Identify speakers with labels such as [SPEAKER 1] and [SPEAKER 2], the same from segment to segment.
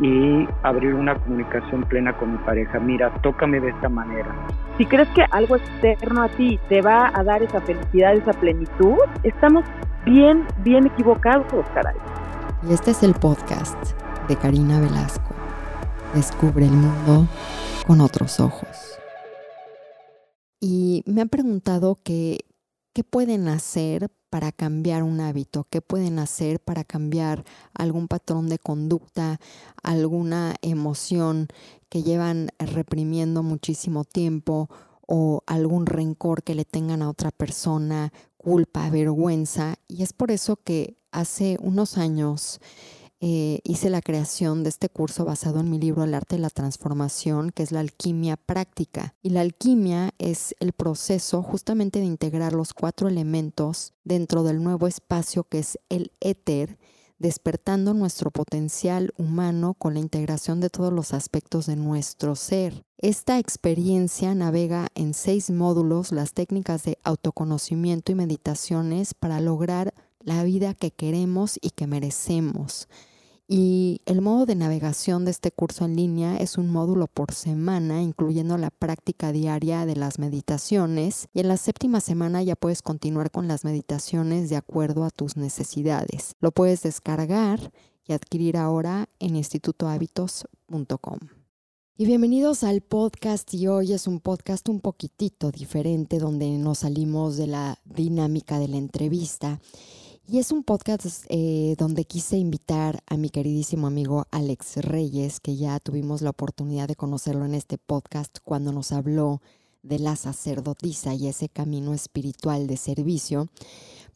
[SPEAKER 1] Y abrir una comunicación plena con mi pareja. Mira, tócame de esta manera.
[SPEAKER 2] Si crees que algo externo a ti te va a dar esa felicidad, esa plenitud, estamos bien, bien equivocados, caray.
[SPEAKER 3] Y este es el podcast de Karina Velasco. Descubre el mundo con otros ojos. Y me han preguntado que, qué pueden hacer para cambiar un hábito? ¿Qué pueden hacer para cambiar algún patrón de conducta, alguna emoción que llevan reprimiendo muchísimo tiempo o algún rencor que le tengan a otra persona, culpa, vergüenza? Y es por eso que hace unos años eh, hice la creación de este curso basado en mi libro El arte de la transformación, que es la alquimia práctica. Y la alquimia es el proceso justamente de integrar los cuatro elementos dentro del nuevo espacio que es el éter, despertando nuestro potencial humano con la integración de todos los aspectos de nuestro ser. Esta experiencia navega en seis módulos las técnicas de autoconocimiento y meditaciones para lograr la vida que queremos y que merecemos. Y el modo de navegación de este curso en línea es un módulo por semana, incluyendo la práctica diaria de las meditaciones. Y en la séptima semana ya puedes continuar con las meditaciones de acuerdo a tus necesidades. Lo puedes descargar y adquirir ahora en institutohábitos.com. Y bienvenidos al podcast y hoy es un podcast un poquitito diferente donde nos salimos de la dinámica de la entrevista y es un podcast eh, donde quise invitar a mi queridísimo amigo Alex Reyes, que ya tuvimos la oportunidad de conocerlo en este podcast cuando nos habló de la sacerdotisa y ese camino espiritual de servicio,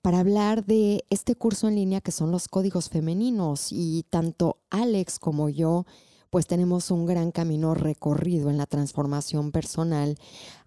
[SPEAKER 3] para hablar de este curso en línea que son los códigos femeninos. Y tanto Alex como yo, pues tenemos un gran camino recorrido en la transformación personal.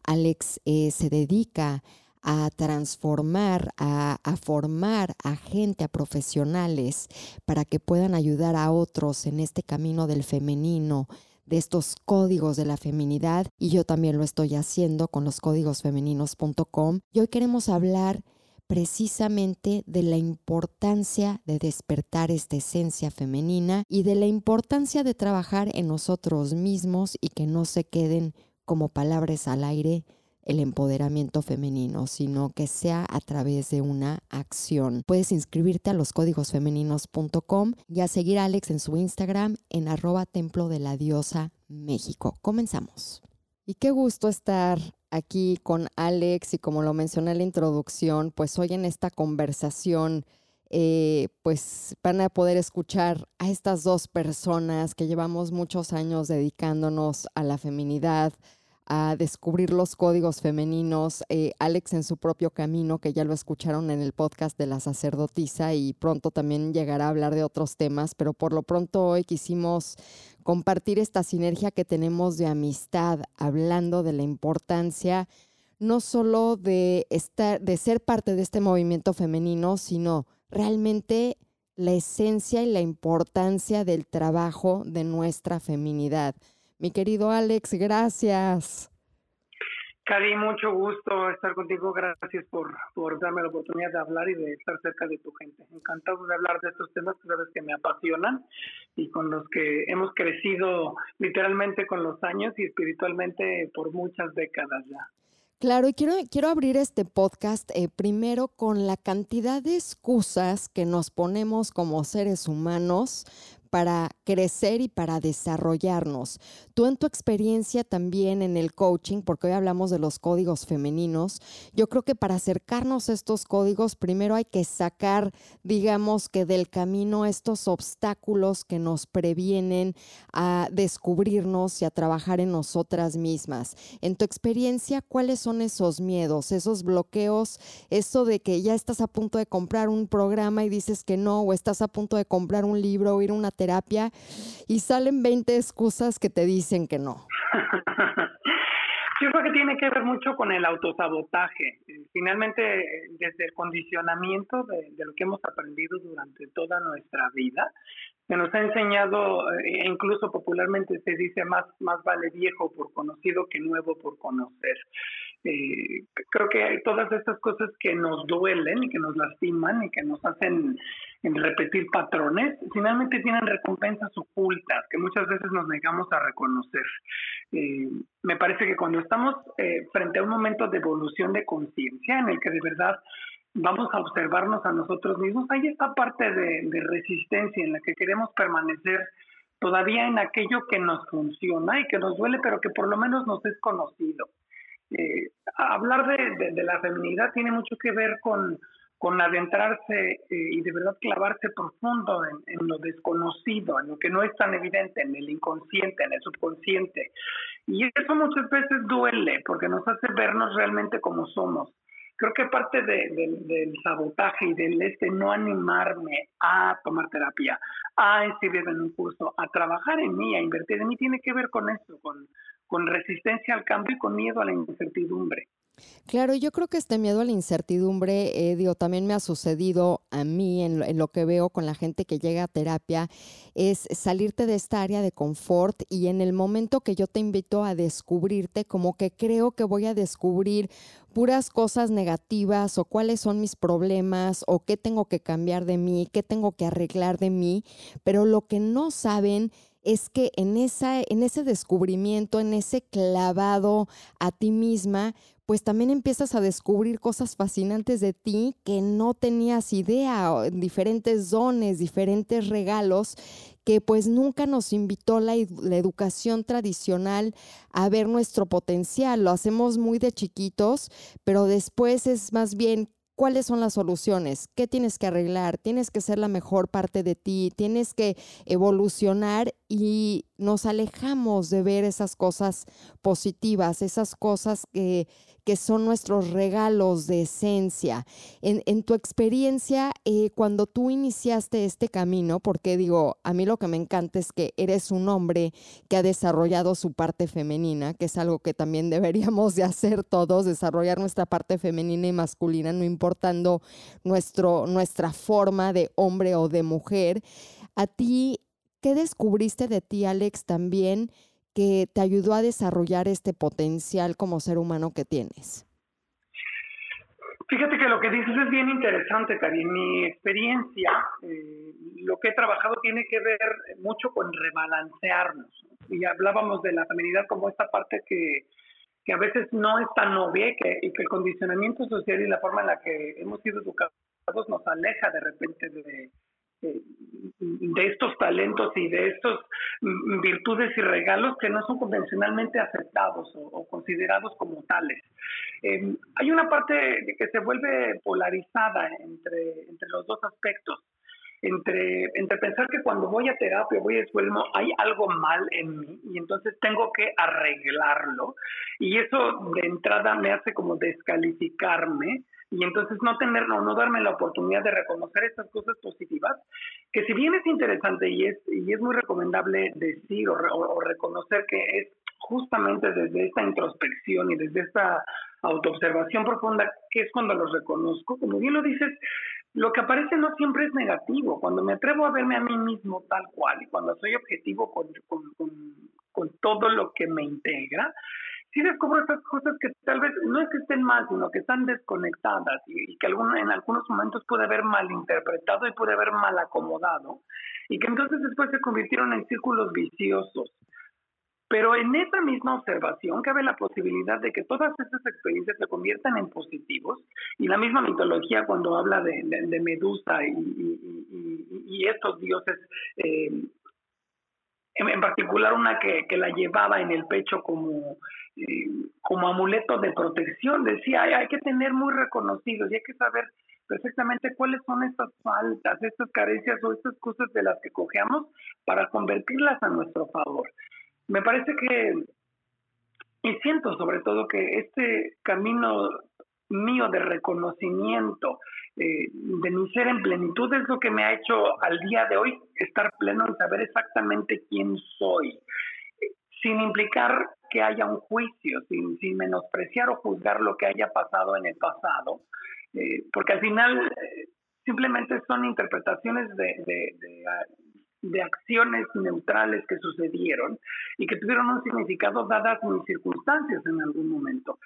[SPEAKER 3] Alex eh, se dedica a transformar, a, formar a gente, a profesionales, para que puedan ayudar a otros en este camino del femenino, de estos códigos de la feminidad. Y yo también lo estoy haciendo con los códigosfemeninos.com. Y hoy queremos hablar precisamente de la importancia de despertar esta esencia femenina y de la importancia de trabajar en nosotros mismos y que no se queden como palabras al aire, el empoderamiento femenino, sino que sea a través de una acción. Puedes inscribirte a los códigosfemeninos.com y a seguir a Alex en su Instagram en arroba templo de la diosa México. Comenzamos. Y qué gusto estar aquí con Alex y como lo mencioné en la introducción, pues hoy en esta conversación eh, pues van a poder escuchar a estas dos personas que llevamos muchos años dedicándonos a la feminidad, a descubrir los códigos femeninos, eh, Alex en su propio camino, que ya lo escucharon en el podcast de la sacerdotisa y pronto también llegará a hablar de otros temas, pero por lo pronto hoy quisimos compartir esta sinergia que tenemos de amistad, hablando de la importancia no solo de, estar, de ser parte de este movimiento femenino, sino realmente la esencia y la importancia del trabajo de nuestra feminidad. Mi querido Alex, gracias.
[SPEAKER 4] Cari, mucho gusto estar contigo. Gracias por, por darme la oportunidad de hablar y de estar cerca de tu gente. Encantado de hablar de estos temas que sabes que me apasionan y con los que hemos crecido literalmente con los años y espiritualmente por muchas décadas ya.
[SPEAKER 3] Claro, y quiero, quiero abrir este podcast eh, primero con la cantidad de excusas que nos ponemos como seres humanos para crecer y para desarrollarnos. Tú en tu experiencia también en el coaching, porque hoy hablamos de los códigos femeninos, yo creo que para acercarnos a estos códigos, primero hay que sacar, digamos que del camino estos obstáculos que nos previenen a descubrirnos y a trabajar en nosotras mismas. En tu experiencia, ¿cuáles son esos miedos, esos bloqueos, eso de que ya estás a punto de comprar un programa y dices que no, o estás a punto de comprar un libro o ir a una terapia y salen 20 excusas que te dicen que no.
[SPEAKER 4] Yo creo que tiene que ver mucho con el autosabotaje. Finalmente, desde el condicionamiento de, lo que hemos aprendido durante toda nuestra vida, se nos ha enseñado, e incluso popularmente se dice, más, más vale viejo por conocido que nuevo por conocer. Eh, creo que todas estas cosas que nos duelen y que nos lastiman y que nos hacen repetir patrones, finalmente tienen recompensas ocultas que muchas veces nos negamos a reconocer. Eh, me parece que cuando estamos eh, frente a un momento de evolución de conciencia en el que de verdad vamos a observarnos a nosotros mismos, hay esta parte de, de resistencia en la que queremos permanecer todavía en aquello que nos funciona y que nos duele, pero que por lo menos nos es conocido. Eh, hablar de, de, la feminidad tiene mucho que ver con, con adentrarse eh, y de verdad clavarse profundo en, lo desconocido, en lo que no es tan evidente, en el inconsciente, en el subconsciente. Y eso muchas veces duele porque nos hace vernos realmente como somos. Creo que parte de, del sabotaje y del este no animarme a tomar terapia, a inscribirme en un curso, a trabajar en mí, a invertir en mí, tiene que ver con eso, con, con resistencia al cambio y con miedo a la incertidumbre.
[SPEAKER 3] Claro, yo creo que este miedo a la incertidumbre, eh, también me ha sucedido a mí en lo, en lo, que veo con la gente que llega a terapia, es salirte de esta área de confort y en el momento que yo te invito a descubrirte, como que creo que voy a descubrir puras cosas negativas o cuáles son mis problemas o qué tengo que cambiar de mí, qué tengo que arreglar de mí, pero lo que no saben es que en, esa, en ese descubrimiento, en ese clavado a ti misma, pues también empiezas a descubrir cosas fascinantes de ti que no tenías idea, diferentes dones, diferentes regalos que pues nunca nos invitó la, la, educación tradicional a ver nuestro potencial. Lo hacemos muy de chiquitos, pero después es más bien cuáles son las soluciones, qué tienes que arreglar, tienes que ser la mejor parte de ti, tienes que evolucionar y nos alejamos de ver esas cosas positivas, esas cosas que, que son nuestros regalos de esencia. En, tu experiencia, eh, cuando tú iniciaste este camino, porque digo, a mí lo que me encanta es que eres un hombre que ha desarrollado su parte femenina, que es algo que también deberíamos de hacer todos, desarrollar nuestra parte femenina y masculina, no importando nuestro, nuestra forma de hombre o de mujer. A ti, ¿qué descubriste de ti, Alex, también? Que te ayudó a desarrollar este potencial como ser humano que tienes?
[SPEAKER 4] Fíjate que lo que dices es bien interesante, Cari. Mi experiencia, eh, lo que he trabajado tiene que ver mucho con rebalancearnos. Y hablábamos de la feminidad como esta parte que, que a veces no es tan obvia y que, y que el condicionamiento social y la forma en la que hemos sido educados nos aleja de repente de, de estos talentos y de estas virtudes y regalos que no son convencionalmente aceptados o, considerados como tales. Em, hay una parte que se vuelve polarizada entre, entre los dos aspectos. Entre, entre pensar que cuando voy a terapia, voy a escuela, hay algo mal en mí y entonces tengo que arreglarlo. Y eso de entrada me hace como descalificarme y entonces no tener no, no darme la oportunidad de reconocer estas cosas positivas, que si bien es interesante y es, y es muy recomendable decir o, reconocer que es justamente desde esta introspección y desde esta autoobservación profunda, que es cuando los reconozco, como bien lo dices, lo que aparece no siempre es negativo. Cuando me atrevo a verme a mí mismo tal cual y cuando soy objetivo con, con, con todo lo que me integra, sí descubro estas cosas que tal vez no es que estén mal, sino que están desconectadas y, que en algunos momentos puede haber malinterpretado y puede haber mal acomodado y que entonces después se convirtieron en círculos viciosos. Pero en esa misma observación cabe la posibilidad de que todas estas experiencias se conviertan en positivos y la misma mitología cuando habla de, Medusa y, estos dioses eh, en, particular una que, la llevaba en el pecho como, eh, como amuleto de protección, decía, hay, hay que tener muy reconocidos y hay que saber perfectamente cuáles son estas faltas, estas carencias o estas cosas de las que cojeamos para convertirlas a nuestro favor. Me parece que, y siento sobre todo que este camino mío de reconocimiento eh, de mi ser en plenitud es lo que me ha hecho al día de hoy estar pleno en saber exactamente quién soy, sin implicar que haya un juicio, sin, sin menospreciar o juzgar lo que haya pasado en el pasado, eh, porque al final eh, simplemente son interpretaciones de, de, de, acciones neutrales que sucedieron y que tuvieron un significado dadas mis circunstancias en algún momento.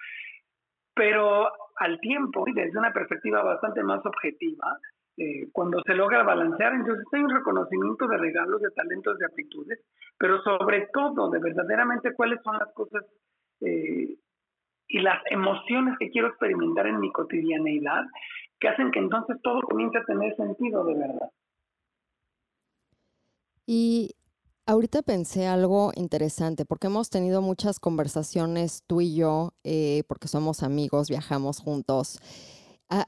[SPEAKER 4] Pero al tiempo y desde una perspectiva bastante más objetiva, eh, cuando se logra balancear, entonces hay un reconocimiento de regalos, de talentos, de aptitudes, pero sobre todo de verdaderamente cuáles son las cosas eh, y las emociones que quiero experimentar en mi cotidianeidad, que hacen que entonces todo comience a tener sentido de verdad.
[SPEAKER 3] Y ahorita pensé algo interesante, porque hemos tenido muchas conversaciones tú y yo, eh, porque somos amigos, viajamos juntos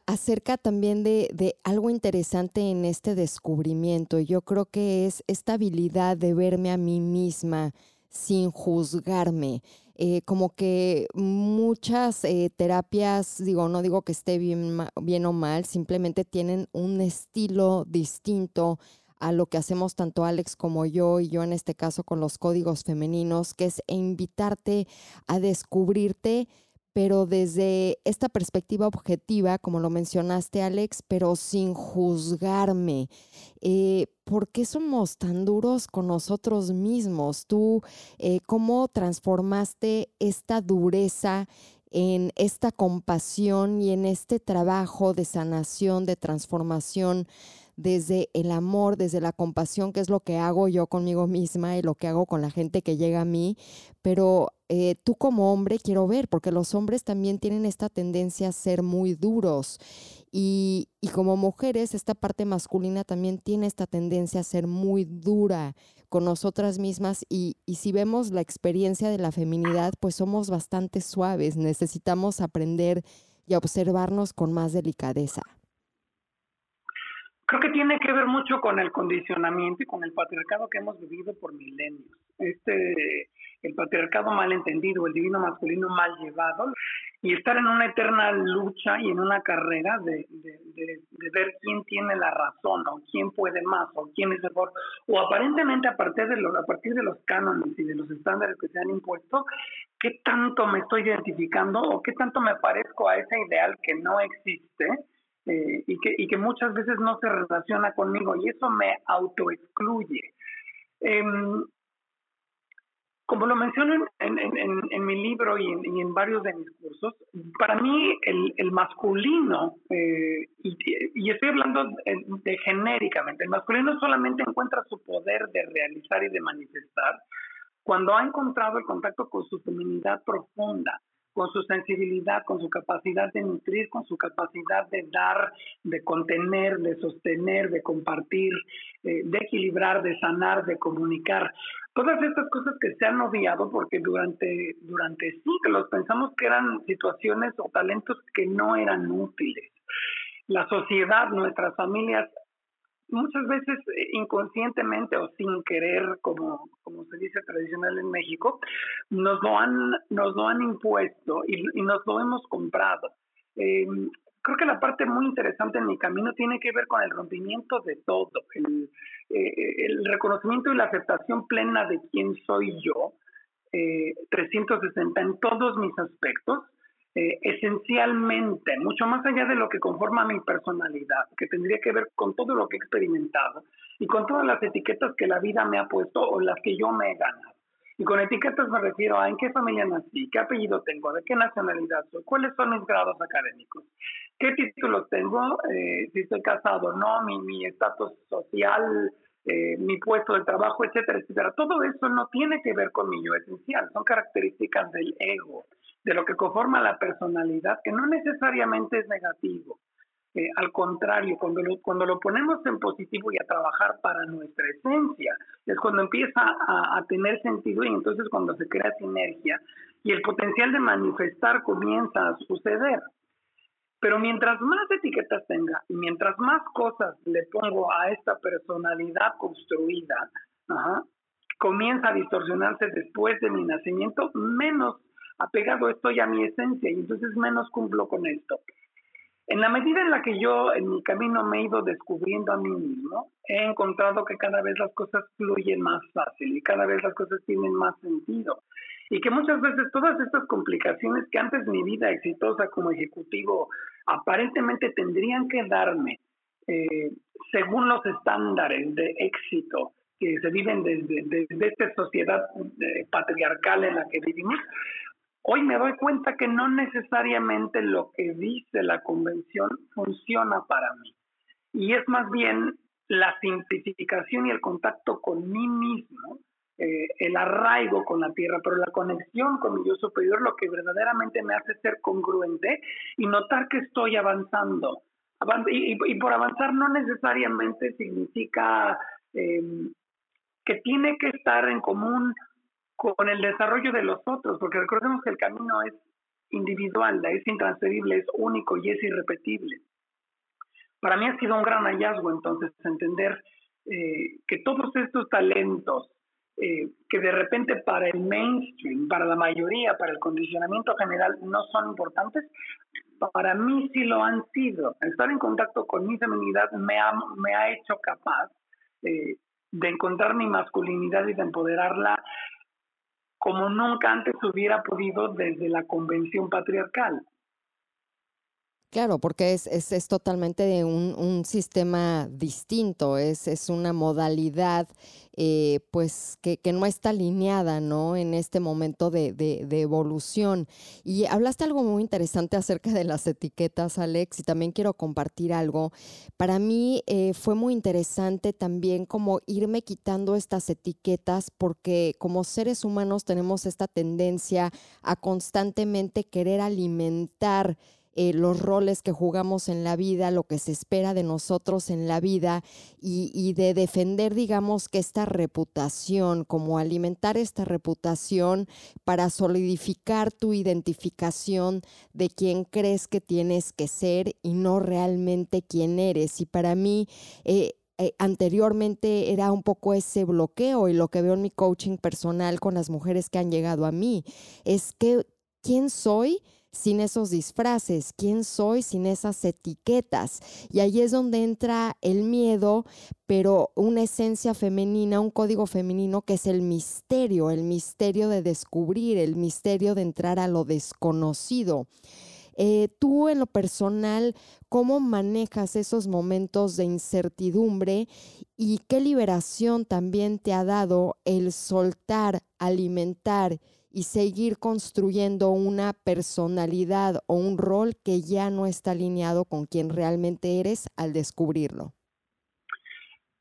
[SPEAKER 3] acerca también de, de, algo interesante en este descubrimiento. Yo creo que es esta habilidad de verme a mí misma sin juzgarme. Eh, como que muchas eh, terapias, digo, no digo que esté bien, bien o mal, simplemente tienen un estilo distinto a lo que hacemos tanto Alex como yo y yo en este caso con los códigos femeninos, que es invitarte a descubrirte pero desde esta perspectiva objetiva, como lo mencionaste Alex, pero sin juzgarme. Eh, ¿Por qué somos tan duros con nosotros mismos? ¿Tú eh, cómo transformaste esta dureza en esta compasión y en este trabajo de sanación, de transformación desde el amor, desde la compasión, que es lo que hago yo conmigo misma y lo que hago con la gente que llega a mí, pero eh, tú como hombre quiero ver, porque los hombres también tienen esta tendencia a ser muy duros. Y, y como mujeres esta parte masculina también tiene esta tendencia a ser muy dura con nosotras mismas. Y, y si vemos la experiencia de la feminidad, pues somos bastante suaves, necesitamos aprender y observarnos con más delicadeza.
[SPEAKER 4] Creo que tiene que ver mucho con el condicionamiento y con el patriarcado que hemos vivido por milenios. Este, el patriarcado mal entendido, el divino masculino mal llevado, y estar en una eterna lucha y en una carrera de, de, ver quién tiene la razón, o quién puede más, o quién es mejor, o aparentemente a partir de, lo, a partir de los cánones y de los estándares que se han impuesto, qué tanto me estoy identificando o qué tanto me parezco a ese ideal que no existe eh, y, que, y que muchas veces no se relaciona conmigo y eso me autoexcluye. Em, como lo menciono en, en, en, mi libro y, y en, varios de mis cursos, para mí el, el masculino, eh, y, y, estoy hablando de, de, genéricamente, el masculino solamente encuentra su poder de realizar y de manifestar cuando ha encontrado el contacto con su feminidad profunda, con su sensibilidad, con su capacidad de nutrir, con su capacidad de dar, de contener, de sostener, de compartir, eh, de equilibrar, de sanar, de comunicar. Todas estas cosas que se han obviado porque durante, durante siglos pensamos que eran situaciones o talentos que no eran útiles. La sociedad, nuestras familias muchas veces eh, inconscientemente o sin querer, como, como se dice tradicional en México, nos lo han, nos lo han impuesto y, nos lo hemos comprado. Em, creo que la parte muy interesante en mi camino tiene que ver con el rompimiento de todo, el, eh, el reconocimiento y la aceptación plena de quién soy yo, 360 eh, en todos mis aspectos, eh, esencialmente, mucho más allá de lo que conforma mi personalidad, que tendría que ver con todo lo que he experimentado y con todas las etiquetas que la vida me ha puesto o las que yo me he ganado. Y con etiquetas me refiero a en qué familia nací, qué apellido tengo, de qué nacionalidad soy, cuáles son mis grados académicos, qué títulos tengo, eh, si estoy casado o no, mi estatus social, eh, mi puesto de trabajo, etcétera, etcétera. Todo eso no tiene que ver con mi yo esencial, son características del ego de lo que conforma la personalidad, que no necesariamente es negativo. Eh, al contrario, cuando lo, cuando lo ponemos en positivo y a trabajar para nuestra esencia, es cuando empieza a, a tener sentido y entonces cuando se crea sinergia y el potencial de manifestar comienza a suceder. Pero mientras más etiquetas tenga y mientras más cosas le pongo a esta personalidad construida, comienza a distorsionarse después de mi nacimiento, menos apegado estoy a mi esencia y entonces menos cumplo con esto. En la medida en la que yo en mi camino me he ido descubriendo a mí mismo, he encontrado que cada vez las cosas fluyen más fácil y cada vez las cosas tienen más sentido. y que muchas veces todas estas complicaciones que antes mi vida exitosa como ejecutivo aparentemente tendrían que darme eh, según los estándares de éxito que se viven desde, desde esta sociedad eh, patriarcal en la que vivimos, hoy me doy cuenta que no necesariamente lo que dice la convención funciona para mí. Y es más bien la simplificación y el contacto con mí mismo, eh, el arraigo con la tierra, pero la conexión con mi yo superior, lo que verdaderamente me hace ser congruente y notar que estoy avanzando. y, por avanzar no necesariamente significa em, que tiene que estar en común con el desarrollo de los otros, porque recordemos que el camino es individual, es intransferible, es único y es irrepetible. Para mí ha sido un gran hallazgo entonces entender eh, que todos estos talentos eh, que de repente para el mainstream, para la mayoría, para el condicionamiento general no son importantes, para mí sí lo han sido. Estar en contacto con mi feminidad me ha, me ha hecho capaz eh, de encontrar mi masculinidad y de empoderarla como nunca antes hubiera podido desde la convención patriarcal.
[SPEAKER 3] Claro, porque es, es, es totalmente un, un, sistema distinto, es, es una modalidad eh, pues que, que, no está alineada ¿no? en este momento de, de, de, evolución. Y hablaste algo muy interesante acerca de las etiquetas, Alex, y también quiero compartir algo. Para mí eh, fue muy interesante también como irme quitando estas etiquetas porque como seres humanos tenemos esta tendencia a constantemente querer alimentar eh, los roles que jugamos en la vida, lo que se espera de nosotros en la vida y, de defender, digamos, que esta reputación, como alimentar esta reputación para solidificar tu identificación de quién crees que tienes que ser y no realmente quién eres. Y para mí, eh, eh, anteriormente era un poco ese bloqueo y lo que veo en mi coaching personal con las mujeres que han llegado a mí es que quién soy sin esos disfraces, quién soy sin esas etiquetas. Y ahí es donde entra el miedo, pero una esencia femenina, un código femenino que es el misterio, el misterio de descubrir, el misterio de entrar a lo desconocido. Eh, tú en lo personal, ¿cómo manejas esos momentos de incertidumbre y qué liberación también te ha dado el soltar, alimentar y seguir construyendo una personalidad o un rol que ya no está alineado con quien realmente eres al descubrirlo.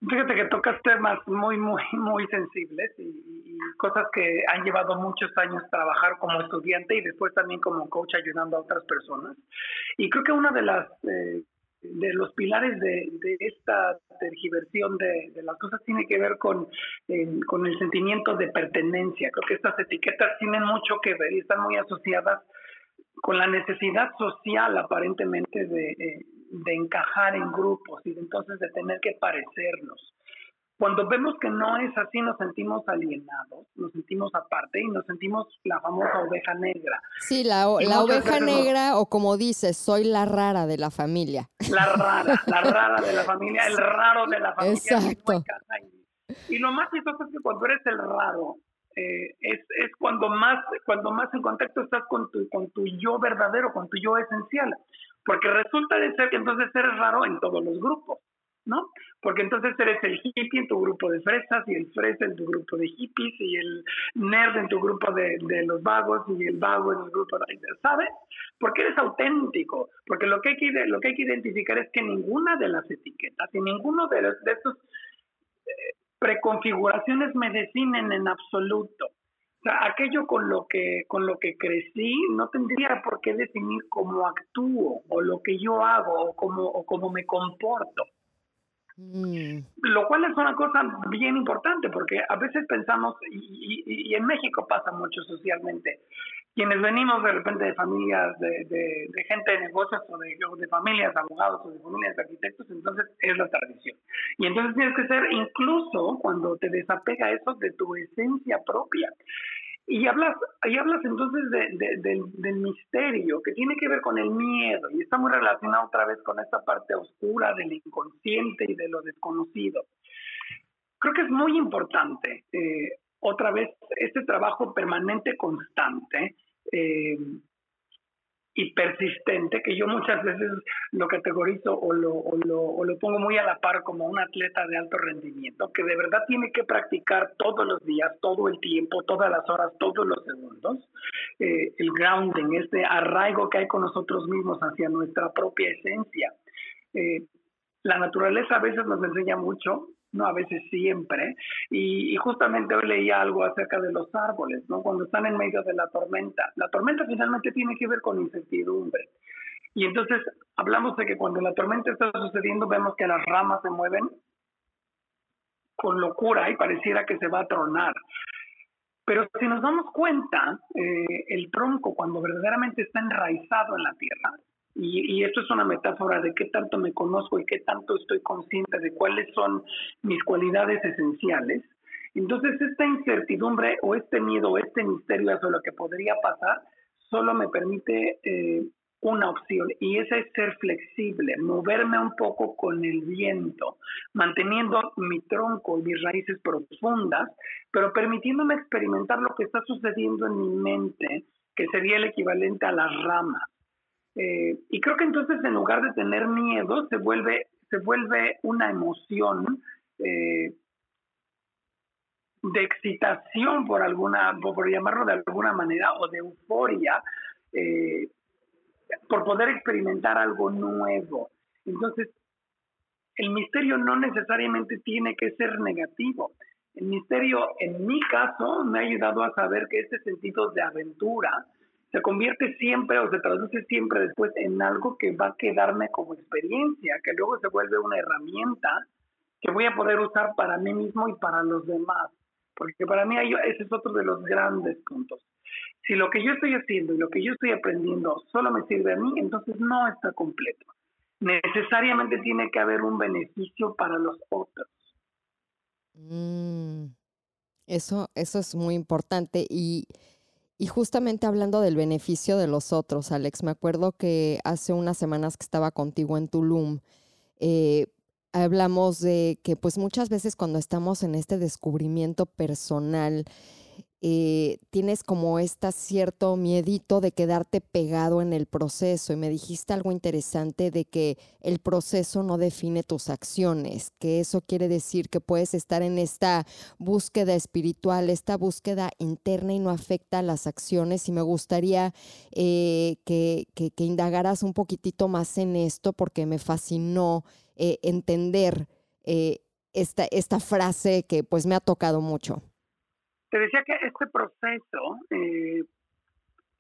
[SPEAKER 4] Fíjate que tocas temas muy, muy, muy sensibles y, cosas que han llevado muchos años trabajar como estudiante y después también como coach ayudando a otras personas. Y creo que una de las eh, de los pilares de, esta tergiversión de, las cosas tiene que ver con, con el sentimiento de pertenencia. Creo que estas etiquetas tienen mucho que ver y están muy asociadas con la necesidad social aparentemente de, eh, de encajar en grupos y entonces de tener que parecernos. Cuando vemos que no es así, nos sentimos alienados, nos sentimos aparte y nos sentimos la famosa oveja negra.
[SPEAKER 3] Sí, la, la oveja negra o como dices, soy la rara de la familia.
[SPEAKER 4] La rara, la rara de la familia, el raro de la familia.
[SPEAKER 3] Exacto.
[SPEAKER 4] Y, lo más chistoso es que cuando eres el raro, eh, es, es cuando más cuando más en contacto estás con tu, con tu yo verdadero, con tu yo esencial. Porque resulta de ser que entonces eres raro en todos los grupos. ¿No? Porque entonces eres el hippie en tu grupo de fresas y el fresa en tu grupo de hippies y el nerd en tu grupo de, los vagos y el vago en el grupo de... ¿Sabes? Porque eres auténtico, porque lo que hay que, lo que, hay que identificar es que ninguna de las etiquetas y ninguno de, los, de estos eh, preconfiguraciones me definen en absoluto. Aquello con lo que con lo que crecí no tendría por qué definir cómo actúo o lo que yo hago o cómo o cómo me comporto. Mm. Lo cual es una cosa bien importante porque a veces pensamos, y, en México pasa mucho socialmente, quienes venimos de repente de familias de, gente de negocios o de, de, familias de abogados o de familias de arquitectos, entonces es la tradición. Y entonces tienes que ser incluso cuando te desapega eso de tu esencia propia. Y hablas, y hablas entonces de, del misterio, que tiene que ver con el miedo, y está muy relacionado otra vez con esta parte oscura del inconsciente y de lo desconocido. Creo que es muy importante eh, otra vez este trabajo permanente, constante, eh, y persistente, que yo muchas veces lo categorizo o lo, o lo, o lo, pongo muy a la par como un atleta de alto rendimiento, que de verdad tiene que practicar todos los días, todo el tiempo, todas las horas, todos los segundos, eh, el grounding, este arraigo que hay con nosotros mismos hacia nuestra propia esencia. Eh, la naturaleza a veces nos enseña mucho, no a veces siempre. Y, justamente hoy leía algo acerca de los árboles, ¿no? Cuando están en medio de la tormenta. La tormenta finalmente tiene que ver con incertidumbre. Y entonces hablamos de que cuando la tormenta está sucediendo vemos que las ramas se mueven con locura y pareciera que se va a tronar. Pero si nos damos cuenta, eh, el tronco cuando verdaderamente está enraizado en la tierra, y, esto es una metáfora de qué tanto me conozco y qué tanto estoy consciente de cuáles son mis cualidades esenciales. Entonces, esta incertidumbre o este miedo o este misterio hacia lo que podría pasar solo me permite eh, una opción y esa es ser flexible, moverme un poco con el viento, manteniendo mi tronco y mis raíces profundas, pero permitiéndome experimentar lo que está sucediendo en mi mente, que sería el equivalente a las ramas. Eh, y creo que entonces en lugar de tener miedo, se vuelve, se vuelve una emoción eh, de excitación por alguna, por llamarlo de alguna manera, o de euforia, eh, por poder experimentar algo nuevo. Entonces, el misterio no necesariamente tiene que ser negativo. El misterio, en mi caso, me ha ayudado a saber que este sentido de aventura, se convierte siempre o se traduce siempre después en algo que va a quedarme como experiencia, que luego se vuelve una herramienta que voy a poder usar para mí mismo y para los demás. Porque para mí ese es otro de los grandes puntos. Si lo que yo estoy haciendo y lo que yo estoy aprendiendo solo me sirve a mí, entonces no está completo. Necesariamente tiene que haber un beneficio para los otros.
[SPEAKER 3] Mm, eso, eso es muy importante y y justamente hablando del beneficio de los otros, Alex, me acuerdo que hace unas semanas que estaba contigo en Tulum, eh, hablamos de que pues muchas veces cuando estamos en este descubrimiento personal, eh, tienes como este cierto miedito de quedarte pegado en el proceso y me dijiste algo interesante de que el proceso no define tus acciones, que eso quiere decir que puedes estar en esta búsqueda espiritual, esta búsqueda interna y no afecta a las acciones y me gustaría eh, que, indagaras un poquitito más en esto porque me fascinó eh, entender esta, esta frase que pues me ha tocado mucho.
[SPEAKER 4] Te decía que este proceso eh,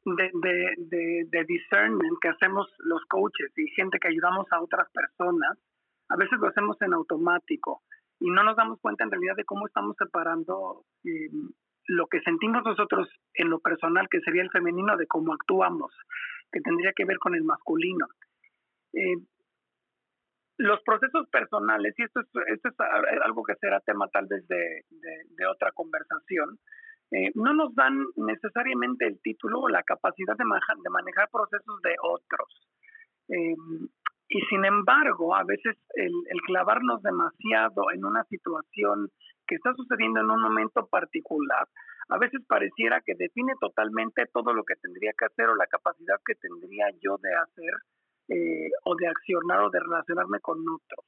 [SPEAKER 4] de, discernment que hacemos los coaches y gente que ayudamos a otras personas, a veces lo hacemos en automático y no nos damos cuenta en realidad de cómo estamos separando eh, lo que sentimos nosotros en lo personal, que sería el femenino, de cómo actuamos, que tendría que ver con el masculino. Eh, los procesos personales, y esto es, esto es algo que será tema tal vez de, otra conversación, eh, no nos dan necesariamente el título o la capacidad de, manejar, de manejar procesos de otros. Eh, y sin embargo, a veces el, el, clavarnos demasiado en una situación que está sucediendo en un momento particular, a veces pareciera que define totalmente todo lo que tendría que hacer o la capacidad que tendría yo de hacer eh, o de accionar o de relacionarme con otros.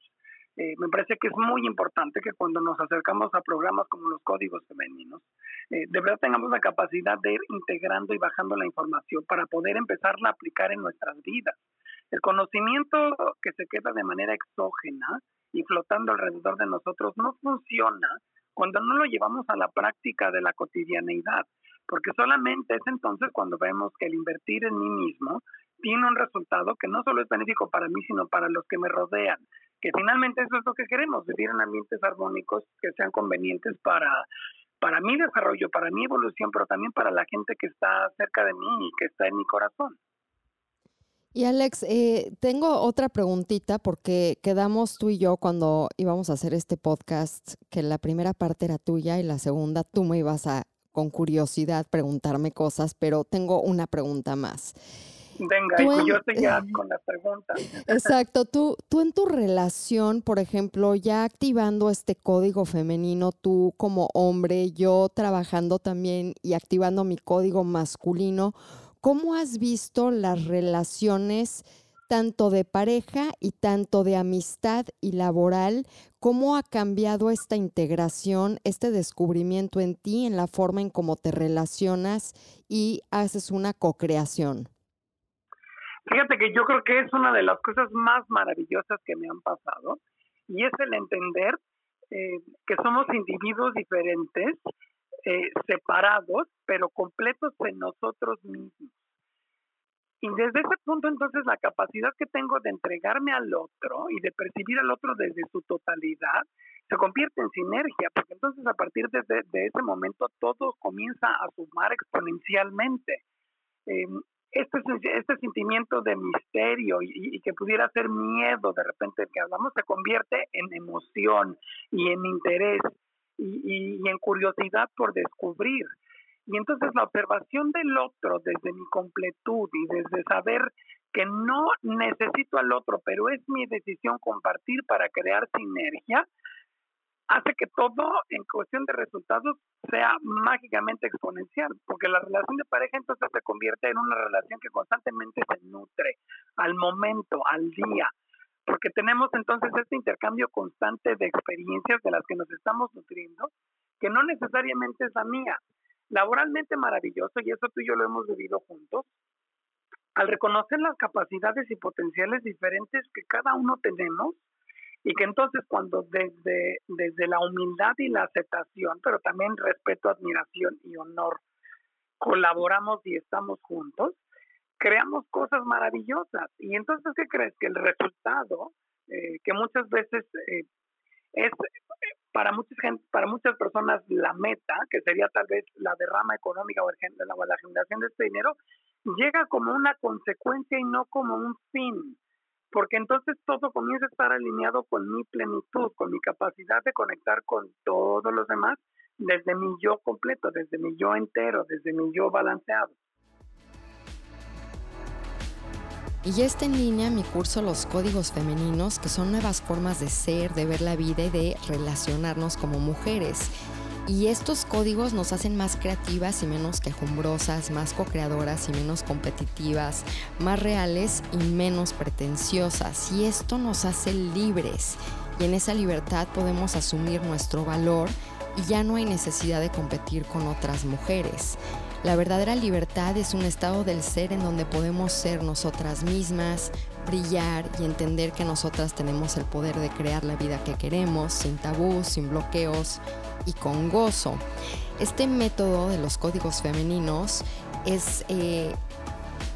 [SPEAKER 4] Eh, me parece que es muy importante que cuando nos acercamos a programas como los códigos femeninos, eh, de verdad tengamos la capacidad de ir integrando y bajando la información para poder empezarla a aplicar en nuestras vidas. El conocimiento que se queda de manera exógena y flotando alrededor de nosotros no funciona cuando no lo llevamos a la práctica de la cotidianeidad, porque solamente es entonces cuando vemos que el invertir en mí mismo tiene un resultado que no solo es benéfico para mí, sino para los que me rodean. Que finalmente eso es lo que queremos, vivir en ambientes armónicos que sean convenientes para, para mi desarrollo, para mi evolución, pero también para la gente que está cerca de mí y que está en mi corazón.
[SPEAKER 3] Y Alex, eh, tengo otra preguntita porque quedamos tú y yo cuando íbamos a hacer este podcast que la primera parte era tuya y la segunda tú me ibas a con curiosidad preguntarme cosas, pero tengo una pregunta más.
[SPEAKER 4] Venga, yo estoy ya con las preguntas.
[SPEAKER 3] Exacto, tú, tú en tu relación, por ejemplo, ya activando este código femenino, tú como hombre, yo trabajando también y activando mi código masculino, ¿cómo has visto las relaciones tanto de pareja y tanto de amistad y laboral? ¿Cómo ha cambiado esta integración, este descubrimiento en ti, en la forma en cómo te relacionas y haces una co-creación?
[SPEAKER 4] Fíjate que yo creo que es una de las cosas más maravillosas que me han pasado y es el entender eh, que somos individuos diferentes, eh, separados, pero completos en nosotros mismos. Y desde ese punto entonces la capacidad que tengo de entregarme al otro y de percibir al otro desde su totalidad se convierte en sinergia, porque entonces a partir de, ese momento todo comienza a sumar exponencialmente. Eh, este, este sentimiento de misterio y, que pudiera ser miedo de repente que hablamos se convierte en emoción y en interés y, en curiosidad por descubrir. Y entonces la observación del otro desde mi completud y desde saber que no necesito al otro, pero es mi decisión compartir para crear sinergia, hace que todo en cuestión de resultados sea mágicamente exponencial, porque la relación de pareja entonces se convierte en una relación que constantemente se nutre al momento, al día, porque tenemos entonces este intercambio constante de experiencias de las que nos estamos nutriendo, que no necesariamente es la mía. Laboralmente maravilloso, y eso tú y yo lo hemos vivido juntos, al reconocer las capacidades y potenciales diferentes que cada uno tenemos, y que entonces cuando desde, desde la humildad y la aceptación, pero también respeto, admiración y honor, colaboramos y estamos juntos, creamos cosas maravillosas. Y entonces, ¿qué crees? Que el resultado, eh, que muchas veces eh, es para, muchas gente, para muchas personas la meta, que sería tal vez la derrama económica o la generación de este dinero, llega como una consecuencia y no como un fin porque entonces todo comienza a estar alineado con mi plenitud, con mi capacidad de conectar con todos los demás desde mi yo completo, desde mi yo entero, desde mi yo balanceado.
[SPEAKER 3] Y ya está en línea mi curso Los Códigos Femeninos, que son nuevas formas de ser, de ver la vida y de relacionarnos como mujeres. Y estos códigos nos hacen más creativas y menos quejumbrosas, más co-creadoras y menos competitivas, más reales y menos pretenciosas. Y esto nos hace libres. Y en esa libertad podemos asumir nuestro valor y ya no hay necesidad de competir con otras mujeres. La verdadera libertad es un estado del ser en donde podemos ser nosotras mismas, brillar y entender que nosotras tenemos el poder de crear la vida que queremos, sin tabús, sin bloqueos y con gozo. Este método de los códigos femeninos es eh,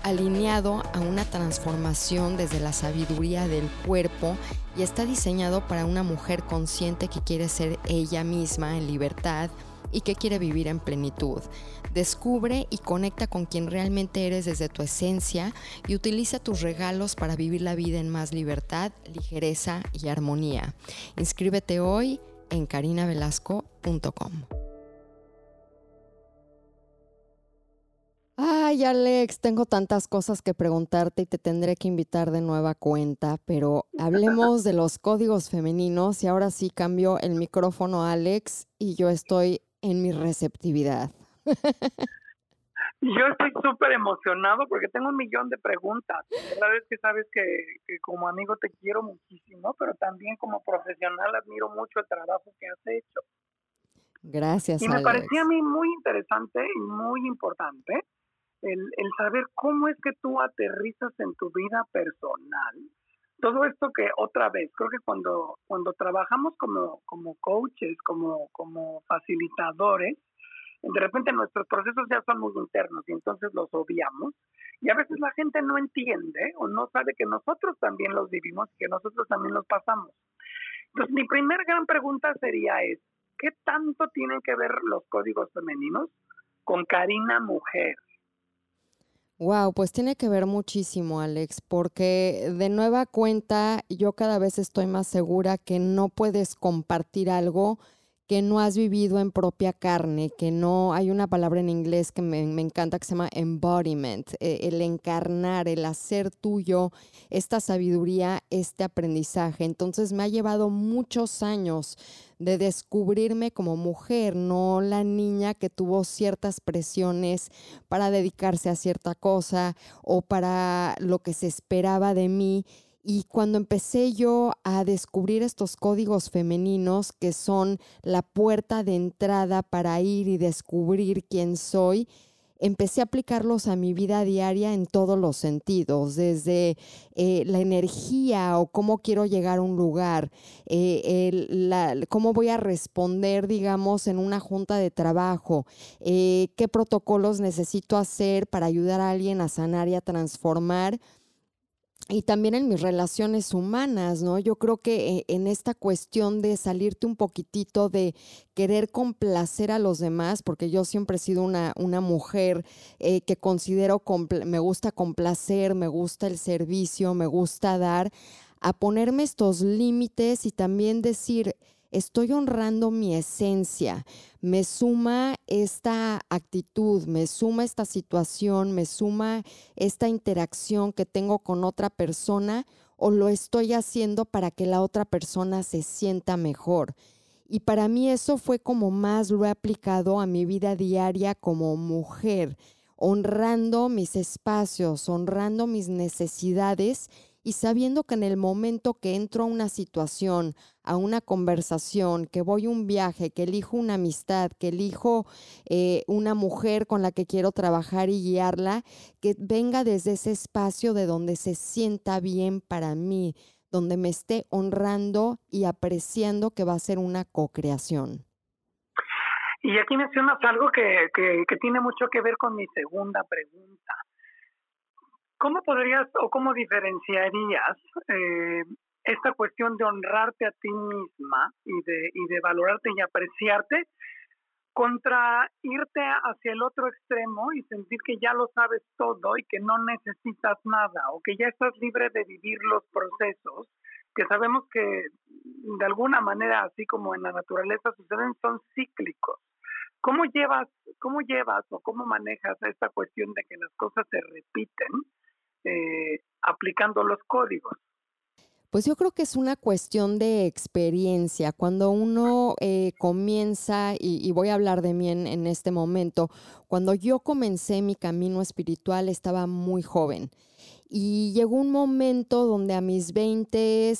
[SPEAKER 3] alineado a una transformación desde la sabiduría del cuerpo y está diseñado para una mujer consciente que quiere ser ella misma en libertad y que quiere vivir en plenitud. Descubre y conecta con quien realmente eres desde tu esencia y utiliza tus regalos para vivir la vida en más libertad, ligereza y armonía. Inscríbete hoy en carinavelasco.com. Ay, Alex, tengo tantas cosas que preguntarte y te tendré que invitar de nueva cuenta, pero hablemos de los códigos femeninos y ahora sí cambio el micrófono a Alex y yo estoy en mi receptividad.
[SPEAKER 4] Yo estoy súper emocionado porque tengo un millón de preguntas. La verdad es que sabes que, como amigo te quiero muchísimo, pero también como profesional admiro mucho el trabajo que has hecho.
[SPEAKER 3] Gracias.
[SPEAKER 4] Y me parecía a mí muy interesante y muy importante el, el saber cómo es que tú aterrizas en tu vida personal. Todo esto que otra vez, creo que cuando, cuando trabajamos como, como coaches, como, como facilitadores, de repente nuestros procesos ya son muy internos y entonces los obviamos y a veces la gente no entiende o no sabe que nosotros también los vivimos y que nosotros también los pasamos. Entonces mi primer gran pregunta sería es, ¿qué tanto tienen que ver los códigos femeninos con Karina Mujer?
[SPEAKER 3] Wow, pues tiene que ver muchísimo, Alex, porque de nueva cuenta yo cada vez estoy más segura que no puedes compartir algo que no has vivido en propia carne, que no hay una palabra en inglés que me, encanta que se llama embodiment, eh, el encarnar, el hacer tuyo esta sabiduría, este aprendizaje. Entonces me ha llevado muchos años de descubrirme como mujer, no la niña que tuvo ciertas presiones para dedicarse a cierta cosa o para lo que se esperaba de mí y cuando empecé yo a descubrir estos códigos femeninos que son la puerta de entrada para ir y descubrir quién soy, empecé a aplicarlos a mi vida diaria en todos los sentidos, desde eh, la energía o cómo quiero llegar a un lugar, eh, cómo voy a responder, digamos, en una junta de trabajo, eh, qué protocolos necesito hacer para ayudar a alguien a sanar y a transformar y también en mis relaciones humanas, ¿no? Yo creo que eh, en esta cuestión de salirte un poquitito de querer complacer a los demás, porque yo siempre he sido una, una mujer eh, que considero, me gusta complacer, me gusta el servicio, me gusta dar, a ponerme estos límites y también decir, estoy honrando mi esencia, me suma esta actitud, me suma esta situación, me suma esta interacción que tengo con otra persona o lo estoy haciendo para que la otra persona se sienta mejor. Y para mí eso fue como más lo he aplicado a mi vida diaria como mujer, honrando mis espacios, honrando mis necesidades y sabiendo que en el momento que entro a una situación, a una conversación, que voy a un viaje, que elijo una amistad, que elijo eh, una mujer con la que quiero trabajar y guiarla, que venga desde ese espacio de donde se sienta bien para mí, donde me esté honrando y apreciando que va a ser una co-creación.
[SPEAKER 4] Y aquí mencionas algo que, que tiene mucho que ver con mi segunda pregunta ¿Cómo podrías o cómo diferenciarías eh, esta cuestión de honrarte a ti misma y de, y de valorarte y apreciarte contra irte hacia el otro extremo y sentir que ya lo sabes todo y que no necesitas nada o que ya estás libre de vivir los procesos que sabemos que de alguna manera, así como en la naturaleza suceden, son cíclicos. ¿Cómo llevas, cómo llevas o cómo manejas esta cuestión de que las cosas se repiten eh, aplicando los códigos.
[SPEAKER 3] Pues yo creo que es una cuestión de experiencia. Cuando uno eh, comienza, y, voy a hablar de mí en, este momento, cuando yo comencé mi camino espiritual estaba muy joven. Y llegó un momento donde a mis 20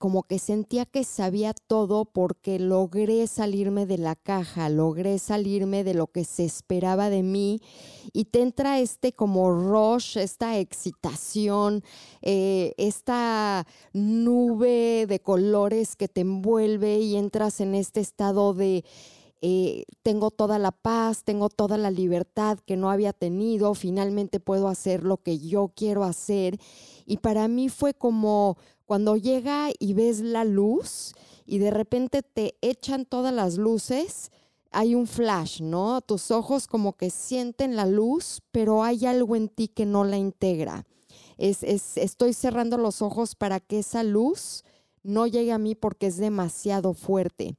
[SPEAKER 3] como que sentía que sabía todo porque logré salirme de la caja, logré salirme de lo que se esperaba de mí y te entra este como rush, esta excitación, eh, esta nube de colores que te envuelve y entras en este estado de... Eh, tengo toda la paz, tengo toda la libertad que no había tenido, finalmente puedo hacer lo que yo quiero hacer. Y para mí fue como cuando llega y ves la luz y de repente te echan todas las luces, hay un flash, ¿no? Tus ojos como que sienten la luz, pero hay algo en ti que no la integra. Es, estoy cerrando los ojos para que esa luz no llegue a mí porque es demasiado fuerte.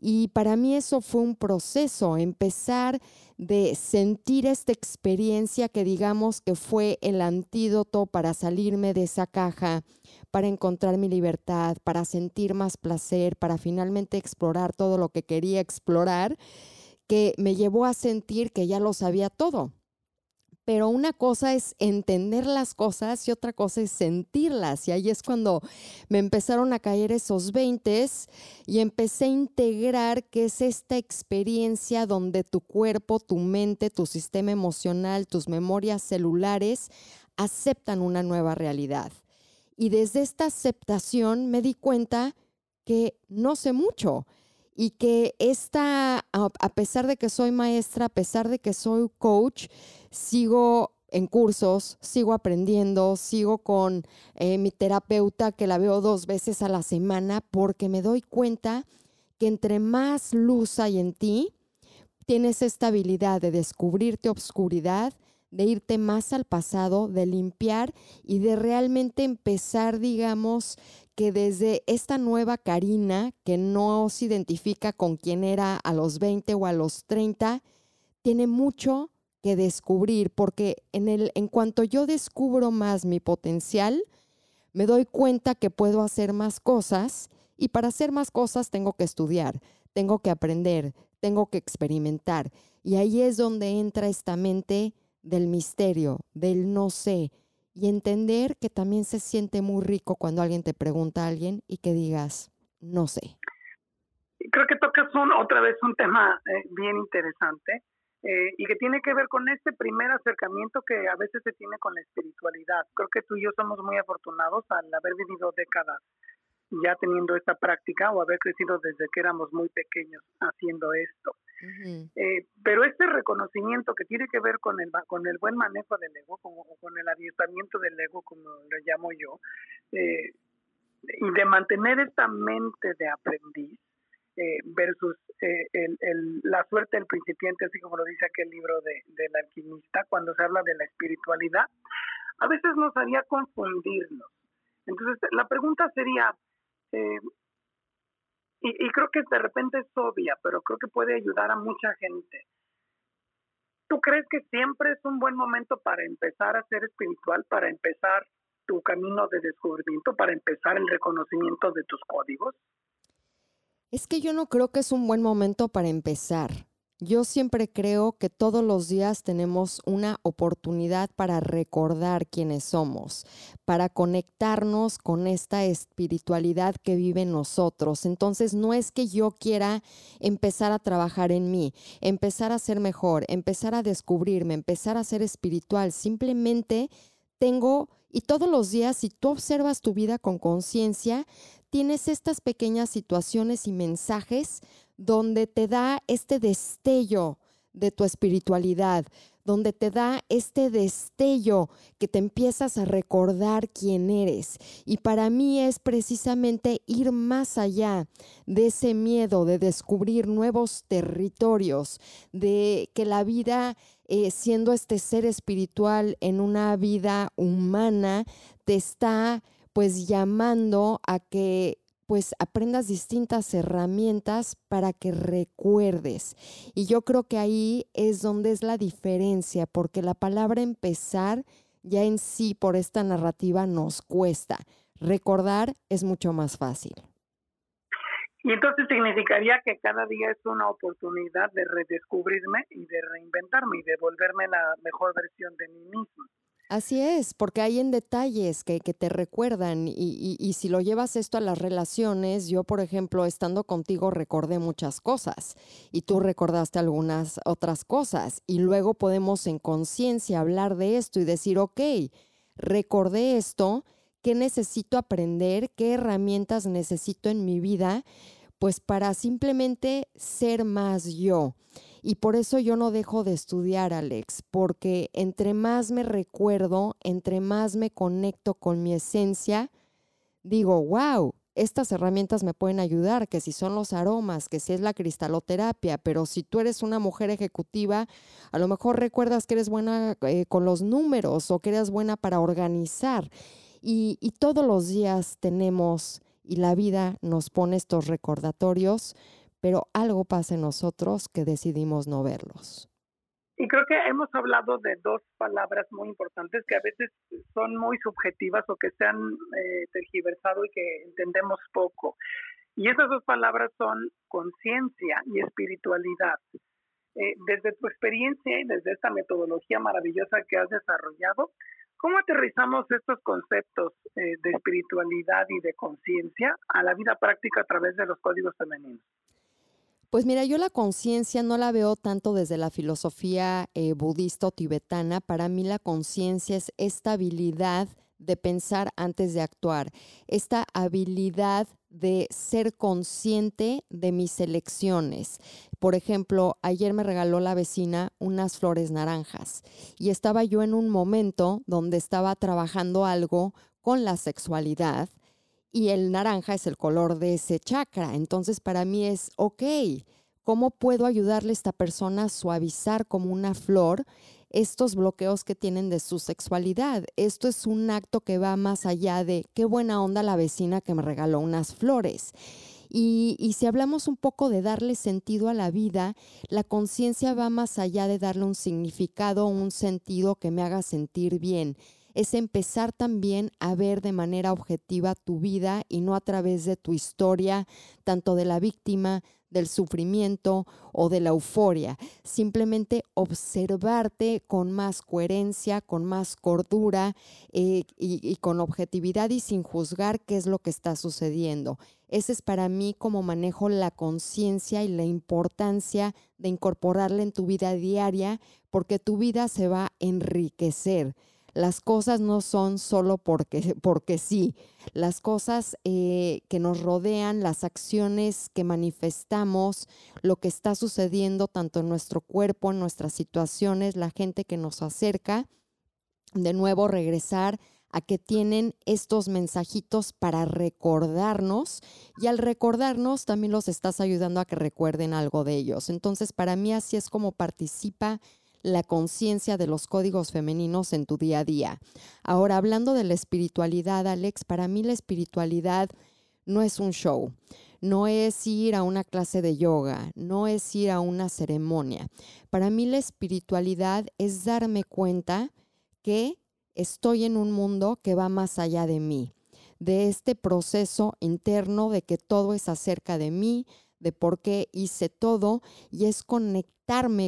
[SPEAKER 3] Y para mí eso fue un proceso, empezar de sentir esta experiencia que digamos que fue el antídoto para salirme de esa caja, para encontrar mi libertad, para sentir más placer, para finalmente explorar todo lo que quería explorar, que me llevó a sentir que ya lo sabía todo pero una cosa es entender las cosas y otra cosa es sentirlas. Y ahí es cuando me empezaron a caer esos 20 y empecé a integrar que es esta experiencia donde tu cuerpo, tu mente, tu sistema emocional, tus memorias celulares aceptan una nueva realidad. Y desde esta aceptación me di cuenta que no sé mucho y que esta, a pesar de que soy maestra, a pesar de que soy coach, sigo en cursos, sigo aprendiendo, sigo con eh, mi terapeuta que la veo dos veces a la semana porque me doy cuenta que entre más luz hay en ti, tienes esta habilidad de descubrirte obscuridad, de irte más al pasado, de limpiar y de realmente empezar, digamos, que desde esta nueva Karina, que no se identifica con quién era a los 20 o a los 30, tiene mucho que descubrir, porque en, el, en cuanto yo descubro más mi potencial, me doy cuenta que puedo hacer más cosas y para hacer más cosas tengo que estudiar, tengo que aprender, tengo que experimentar. Y ahí es donde entra esta mente del misterio, del no sé, y entender que también se siente muy rico cuando alguien te pregunta a alguien y que digas, no sé.
[SPEAKER 4] Creo que tocas un, otra vez un tema eh, bien interesante eh, y que tiene que ver con este primer acercamiento que a veces se tiene con la espiritualidad. Creo que tú y yo somos muy afortunados al haber vivido décadas ya teniendo esta práctica o haber crecido desde que éramos muy pequeños haciendo esto. Eh, pero este reconocimiento que tiene que ver con el con el buen manejo del ego, con el adiestramiento del ego, como lo llamo yo, eh, y de mantener esta mente de aprendiz eh, versus el, la suerte del principiante, así como lo dice aquel libro de, del alquimista, cuando se habla de la espiritualidad, a veces nos haría confundirnos. Entonces, la pregunta sería, eh, y, creo que de repente es obvia, pero creo que puede ayudar a mucha gente. ¿Tú crees que siempre es un buen momento para empezar a ser espiritual, para empezar tu camino de descubrimiento, para empezar el reconocimiento de tus códigos?
[SPEAKER 3] Es que yo no creo que es un buen momento para empezar. Yo siempre creo que todos los días tenemos una oportunidad para recordar quiénes somos, para conectarnos con esta espiritualidad que vive en nosotros. Entonces no es que yo quiera empezar a trabajar en mí, empezar a ser mejor, empezar a descubrirme, empezar a ser espiritual. Simplemente tengo, y todos los días, si tú observas tu vida con conciencia, tienes estas pequeñas situaciones y mensajes donde te da este destello de tu espiritualidad, donde te da este destello que te empiezas a recordar quién eres. Y para mí es precisamente ir más allá de ese miedo de descubrir nuevos territorios, de que la vida, eh, siendo este ser espiritual en una vida humana, te está pues llamando a que pues aprendas distintas herramientas para que recuerdes. Y yo creo que ahí es donde es la diferencia, porque la palabra empezar ya en sí por esta narrativa nos cuesta. Recordar es mucho más fácil.
[SPEAKER 4] Y entonces significaría que cada día es una oportunidad de redescubrirme y de reinventarme y de volverme la mejor versión de mí mismo.
[SPEAKER 3] Así es, porque hay en detalles que, te recuerdan y, y, si lo llevas esto a las relaciones, yo por ejemplo estando contigo recordé muchas cosas y tú recordaste algunas otras cosas y luego podemos en conciencia hablar de esto y decir, ok, recordé esto, ¿qué necesito aprender? ¿Qué herramientas necesito en mi vida? Pues para simplemente ser más yo. Y por eso yo no dejo de estudiar, Alex, porque entre más me recuerdo, entre más me conecto con mi esencia, digo, wow, estas herramientas me pueden ayudar, que si son los aromas, que si es la cristaloterapia, pero si tú eres una mujer ejecutiva, a lo mejor recuerdas que eres buena eh, con los números o que eres buena para organizar. Y, y todos los días tenemos, y la vida nos pone estos recordatorios, pero algo pasa en nosotros que decidimos no verlos.
[SPEAKER 4] Y creo que hemos hablado de dos palabras muy importantes que a veces son muy subjetivas o que se han eh, tergiversado y que entendemos poco. Y esas dos palabras son conciencia y espiritualidad. Eh, desde tu experiencia y desde esta metodología maravillosa que has desarrollado, ¿cómo aterrizamos estos conceptos eh, de espiritualidad y de conciencia a la vida práctica a través de los códigos femeninos?
[SPEAKER 3] Pues mira, yo la conciencia no la veo tanto desde la filosofía eh, budista o tibetana. Para mí la conciencia es esta habilidad de pensar antes de actuar, esta habilidad de ser consciente de mis elecciones. Por ejemplo, ayer me regaló la vecina unas flores naranjas y estaba yo en un momento donde estaba trabajando algo con la sexualidad y el naranja es el color de ese chakra. Entonces para mí es, ok, ¿cómo puedo ayudarle a esta persona a suavizar como una flor estos bloqueos que tienen de su sexualidad. Esto es un acto que va más allá de qué buena onda la vecina que me regaló unas flores. Y, y, si hablamos un poco de darle sentido a la vida, la conciencia va más allá de darle un significado, un sentido que me haga sentir bien es empezar también a ver de manera objetiva tu vida y no a través de tu historia, tanto de la víctima, del sufrimiento o de la euforia. Simplemente observarte con más coherencia, con más cordura eh, y, y con objetividad y sin juzgar qué es lo que está sucediendo. Ese es para mí como manejo la conciencia y la importancia de incorporarla en tu vida diaria porque tu vida se va a enriquecer. Las cosas no son solo porque, porque sí. Las cosas eh, que nos rodean, las acciones que manifestamos, lo que está sucediendo tanto en nuestro cuerpo, en nuestras situaciones, la gente que nos acerca, de nuevo regresar a que tienen estos mensajitos para recordarnos y al recordarnos también los estás ayudando a que recuerden algo de ellos. Entonces, para mí así es como participa la conciencia de los códigos femeninos en tu día a día. Ahora, hablando de la espiritualidad, Alex, para mí la espiritualidad no es un show, no es ir a una clase de yoga, no es ir a una ceremonia. Para mí la espiritualidad es darme cuenta que estoy en un mundo que va más allá de mí, de este proceso interno de que todo es acerca de mí, de por qué hice todo y es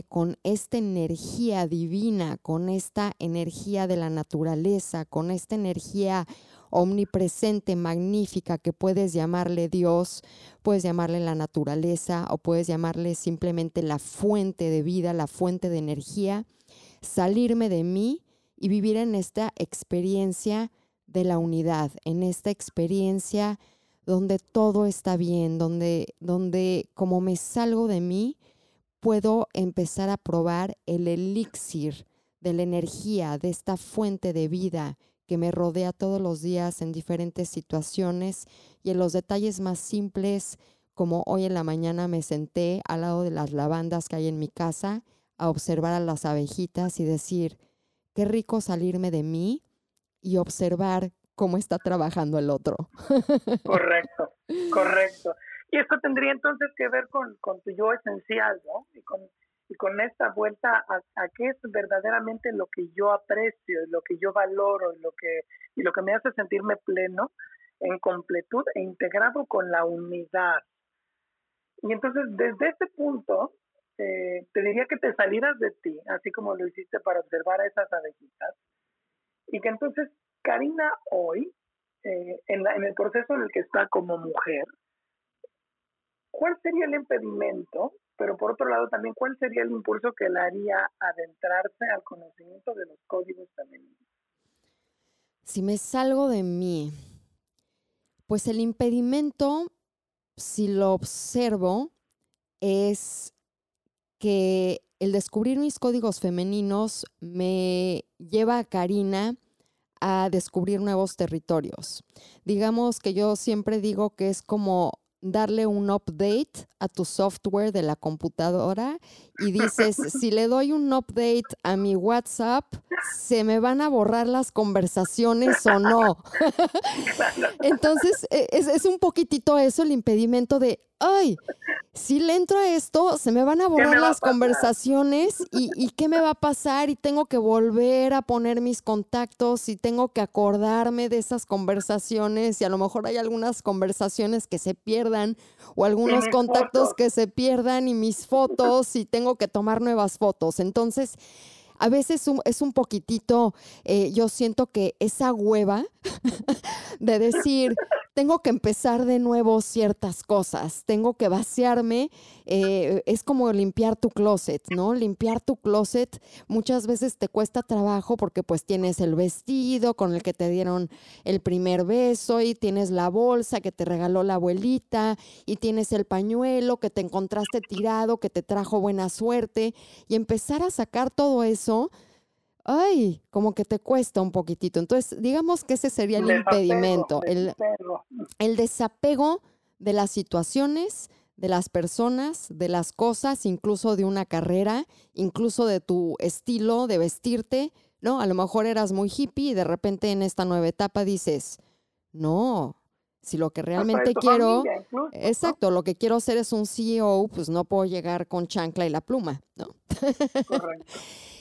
[SPEAKER 3] con esta energía divina, con esta energía de la naturaleza, con esta energía omnipresente, magnífica, que puedes llamarle Dios, puedes llamarle la naturaleza o puedes llamarle simplemente la fuente de vida, la fuente de energía, salirme de mí y vivir en esta experiencia de la unidad, en esta experiencia donde todo está bien, donde, donde como me salgo de mí, puedo empezar a probar el elixir de la energía, de esta fuente de vida que me rodea todos los días en diferentes situaciones y en los detalles más simples, como hoy en la mañana me senté al lado de las lavandas que hay en mi casa a observar a las abejitas y decir, qué rico salirme de mí y observar cómo está trabajando el otro.
[SPEAKER 4] Correcto, correcto. Y esto tendría entonces que ver con, con tu yo esencial, ¿no? Y con, y con esta vuelta a, a, qué es verdaderamente lo que yo aprecio, lo que yo valoro, lo que, y lo que me hace sentirme pleno, en completud e integrado con la unidad. Y entonces, desde ese punto, eh, te diría que te salieras de ti, así como lo hiciste para observar a esas abejitas, y que entonces Karina hoy, eh, en, en el proceso en el que está como mujer, ¿cuál sería el impedimento? Pero por otro lado también, ¿cuál sería el impulso que la haría adentrarse al conocimiento de los códigos femeninos?
[SPEAKER 3] Si me salgo de mí, pues el impedimento, si lo observo, es que el descubrir mis códigos femeninos me lleva a Karina a descubrir nuevos territorios. Digamos que yo siempre digo que es como darle un update a tu software de la computadora y dices, si le doy un update a mi WhatsApp, ¿se me van a borrar las conversaciones o no? Entonces, e, es, es, un poquitito eso el impedimento de, ay, si le entro a esto, se me van a borrar las conversaciones y, y, qué me va a pasar y tengo que volver a poner mis contactos y tengo que acordarme de esas conversaciones y a lo mejor hay algunas conversaciones que se pierdan o algunos contactos fotos. que se pierdan y mis fotos y tengo que tomar nuevas fotos. Entonces, a veces un, es un poquitito, eh, yo siento que esa hueva de decir, tengo que empezar de nuevo ciertas cosas, tengo que vaciarme, eh, es como limpiar tu closet, ¿no? Limpiar tu closet muchas veces te cuesta trabajo porque pues tienes el vestido con el que te dieron el primer beso y tienes la bolsa que te regaló la abuelita y tienes el pañuelo que te encontraste tirado, que te trajo buena suerte y empezar a sacar todo eso ay, como que te cuesta un poquitito. Entonces, digamos que ese sería el desapego, impedimento, el, el, desapego de las situaciones, de las personas, de las cosas, incluso de una carrera, incluso de tu estilo de vestirte, ¿no? A lo mejor eras muy hippie y de repente en esta nueva etapa dices, no, si lo que realmente quiero, exacto, lo que quiero hacer es un CEO, pues no puedo llegar con chancla y la pluma, ¿no?
[SPEAKER 4] Correcto.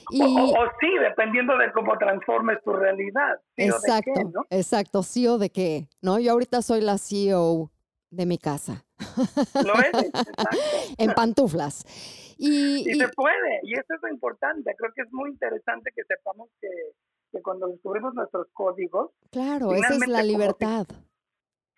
[SPEAKER 4] Y, o, sí, dependiendo de cómo transformes tu realidad.
[SPEAKER 3] exacto, de qué, ¿no? exacto, CEO de qué, ¿no? Yo ahorita soy la CEO de mi casa.
[SPEAKER 4] Lo es, exacto.
[SPEAKER 3] en pantuflas. Y,
[SPEAKER 4] se puede, y eso es lo importante. Creo que es muy interesante que sepamos que, que cuando descubrimos nuestros códigos.
[SPEAKER 3] Claro, esa es la libertad.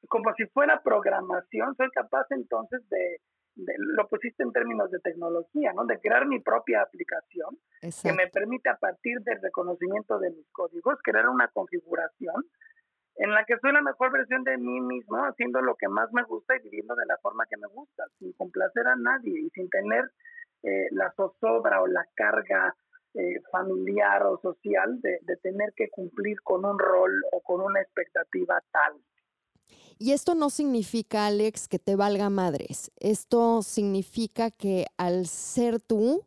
[SPEAKER 4] Como si, fuera programación, soy capaz entonces de, lo pusiste en términos de tecnología, ¿no? De crear mi propia aplicación que me permite a partir del reconocimiento de mis códigos crear una configuración en la que soy la mejor versión de mí mismo, haciendo lo que más me gusta y viviendo de la forma que me gusta, sin complacer a nadie y sin tener eh, la zozobra o la carga eh, familiar o social de, de tener que cumplir con un rol o con una expectativa tal.
[SPEAKER 3] Y esto no significa, Alex, que te valga madres. Esto significa que al ser tú,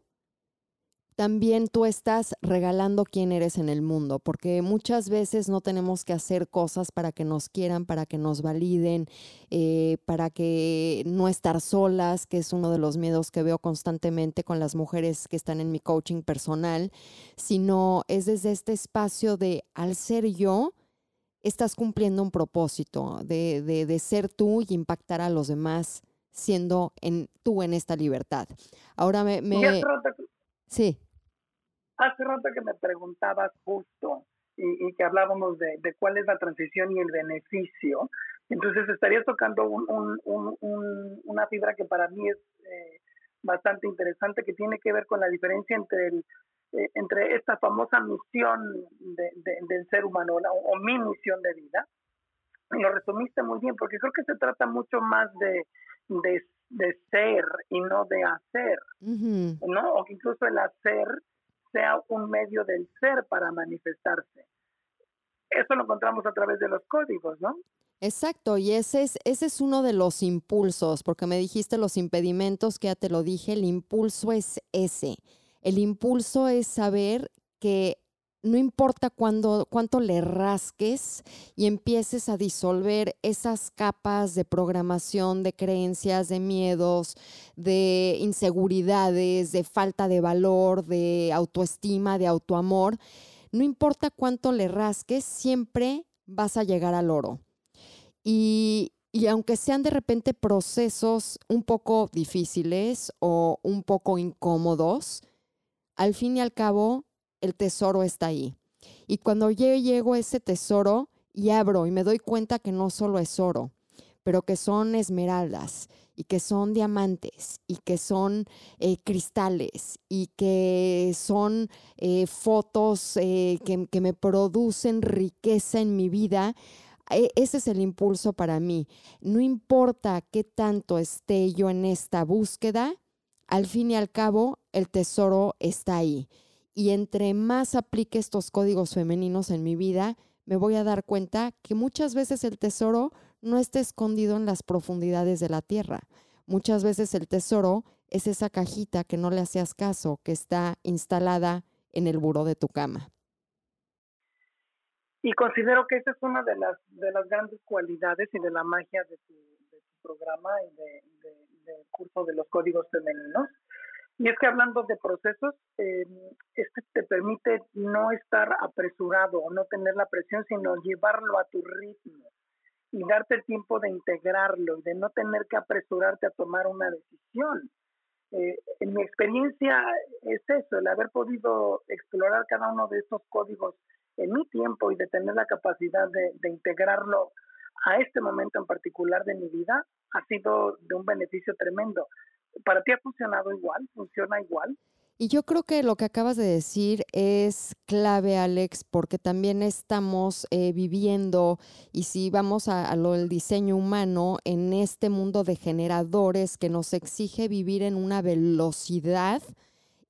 [SPEAKER 3] también tú estás regalando quién eres en el mundo, porque muchas veces no tenemos que hacer cosas para que nos quieran, para que nos validen, eh, para que no estar solas, que es uno de los miedos que veo constantemente con las mujeres que están en mi coaching personal, sino es desde este espacio de al ser yo, estás cumpliendo un propósito de, de, ser tú y impactar a los demás siendo en, tú en esta libertad. Ahora me... Sí.
[SPEAKER 4] Hace rato que me preguntabas justo y, que hablábamos de, cuál es la transición y el beneficio. Entonces estarías tocando una fibra que para mí es eh, bastante interesante, que tiene que ver con la diferencia entre el, eh, entre esta famosa misión del ser humano o, mi misión de vida. Y lo resumiste muy bien, porque creo que se trata mucho más de, de, ser y no de hacer, ¿no? O que incluso el hacer sea un medio del ser para manifestarse. Eso lo encontramos a través de los códigos, ¿no?
[SPEAKER 3] Exacto, y ese es, ese es uno de los impulsos, porque me dijiste los impedimentos, que ya te lo dije, el impulso es ese. El impulso es saber que no importa cuánto le rasques y empieces a disolver esas capas de programación, de creencias, de miedos, de inseguridades, de falta de valor, de autoestima, de autoamor, no importa cuánto le rasques, siempre vas a llegar al oro. Y, y aunque sean de repente procesos un poco difíciles o un poco incómodos, al fin y al cabo el tesoro está ahí. Y cuando yo llego a ese tesoro y abro y me doy cuenta que no solo es oro, pero que son esmeraldas y que son diamantes y que son eh, cristales y que son eh, fotos eh, que, que, me producen riqueza en mi vida. E, ese es el impulso para mí. No importa qué tanto esté yo en esta búsqueda, al fin y al cabo el tesoro está ahí y entre más aplique estos códigos femeninos en mi vida, me voy a dar cuenta que muchas veces el tesoro no está escondido en las profundidades de la tierra. Muchas veces el tesoro es esa cajita que no le hacías caso, que está instalada en el buró de tu cama.
[SPEAKER 4] Y considero que esa es una de las, de las grandes cualidades y de la magia de tu, programa y del curso de los códigos femeninos, y es que hablando de procesos, eh, este te permite no estar apresurado o no tener la presión, sino llevarlo a tu ritmo y darte el tiempo de integrarlo y de no tener que apresurarte a tomar una decisión. Eh, en mi experiencia es eso, el haber podido explorar cada uno de estos códigos en mi tiempo y de tener la capacidad de, de integrarlo a este momento en particular de mi vida ha sido de un beneficio tremendo ¿Para ti ha funcionado igual? ¿Funciona igual?
[SPEAKER 3] Y yo creo que lo que acabas de decir es clave, Alex, porque también estamos eh, viviendo, y si vamos a, lo del diseño humano, en este mundo de generadores que nos exige vivir en una velocidad,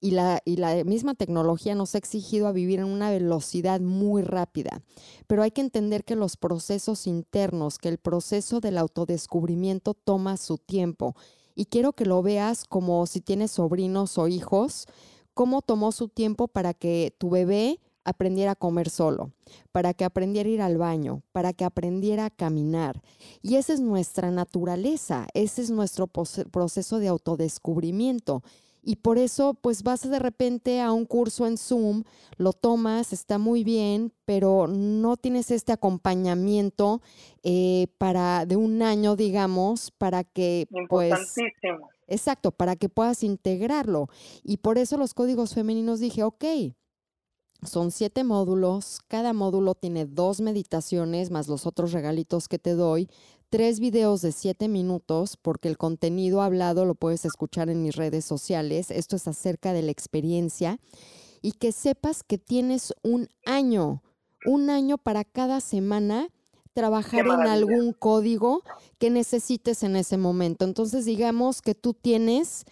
[SPEAKER 3] y la, y la misma tecnología nos ha exigido a vivir en una velocidad muy rápida. Pero hay que entender que los procesos internos, que el proceso del autodescubrimiento toma su tiempo y quiero que lo veas como si tienes sobrinos o hijos, cómo tomó su tiempo para que tu bebé aprendiera a comer solo, para que aprendiera a ir al baño, para que aprendiera a caminar. Y esa es nuestra naturaleza, ese es nuestro proceso de autodescubrimiento. Y por eso, pues vas de repente a un curso en Zoom, lo tomas, está muy bien, pero no tienes este acompañamiento eh, para de un año, digamos, para que pues exacto, para que puedas integrarlo. Y por eso los códigos femeninos dije, ok, son siete módulos, cada módulo tiene dos meditaciones más los otros regalitos que te doy, tres videos de siete minutos, porque el contenido hablado lo puedes escuchar en mis redes sociales. Esto es acerca de la experiencia. Y que sepas que tienes un año, un año para cada semana trabajar en algún código que necesites en ese momento. Entonces, digamos que tú tienes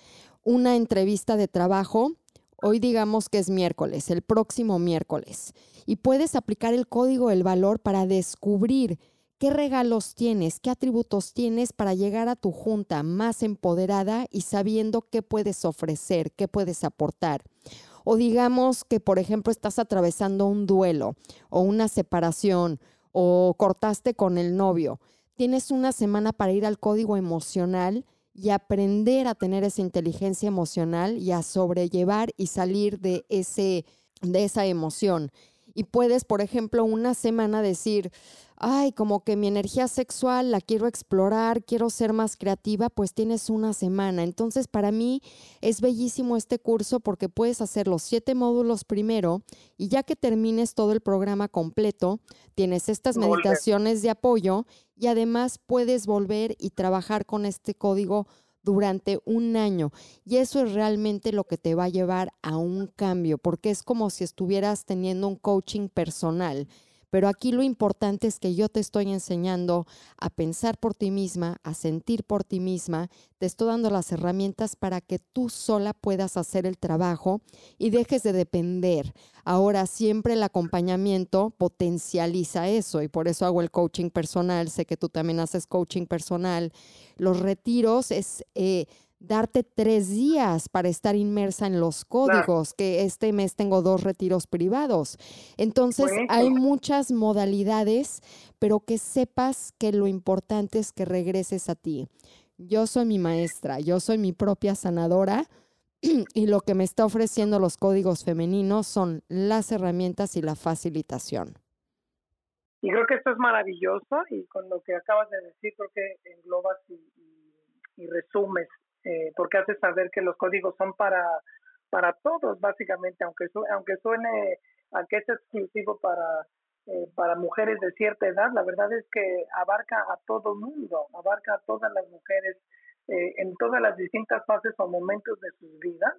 [SPEAKER 3] una entrevista de trabajo. Hoy digamos que es miércoles, el próximo miércoles. Y puedes aplicar el código del valor para descubrir ¿Qué regalos tienes? ¿Qué atributos tienes para llegar a tu junta más empoderada y sabiendo qué puedes ofrecer, qué puedes aportar? O digamos que, por ejemplo, estás atravesando un duelo o una separación o cortaste con el novio. Tienes una semana para ir al código emocional y aprender a tener esa inteligencia emocional y a sobrellevar y salir de, ese, de esa emoción. Y puedes, por ejemplo, una semana decir, ay, como que mi energía sexual la quiero explorar, quiero ser más creativa, pues tienes una semana. Entonces, para mí es bellísimo este curso porque puedes hacer los siete módulos primero y ya que termines todo el programa completo, tienes estas meditaciones de apoyo y además puedes volver y trabajar con este código durante un año. Y eso es realmente lo que te va a llevar a un cambio, porque es como si estuvieras teniendo un coaching personal. Pero aquí lo importante es que yo te estoy enseñando a pensar por ti misma, a sentir por ti misma, te estoy dando las herramientas para que tú sola puedas hacer el trabajo y dejes de depender. Ahora siempre el acompañamiento potencializa eso y por eso hago el coaching personal, sé que tú también haces coaching personal. Los retiros es... Eh, darte tres días para estar inmersa en los códigos, que este mes tengo dos retiros privados. Entonces hay muchas modalidades, pero que sepas que lo importante es que regreses a ti. Yo soy mi maestra, yo soy mi propia sanadora y lo que me está ofreciendo los códigos femeninos son las herramientas y la facilitación.
[SPEAKER 4] Y creo que esto es maravilloso y con lo que acabas de decir creo que englobas y, y resumes eh, porque hace saber que los códigos son para, para todos, básicamente, aunque, aunque suene a que es exclusivo para, eh, para mujeres de cierta edad, la verdad es que abarca a todo mundo, abarca a todas las mujeres eh, en todas las distintas fases o momentos de sus vidas,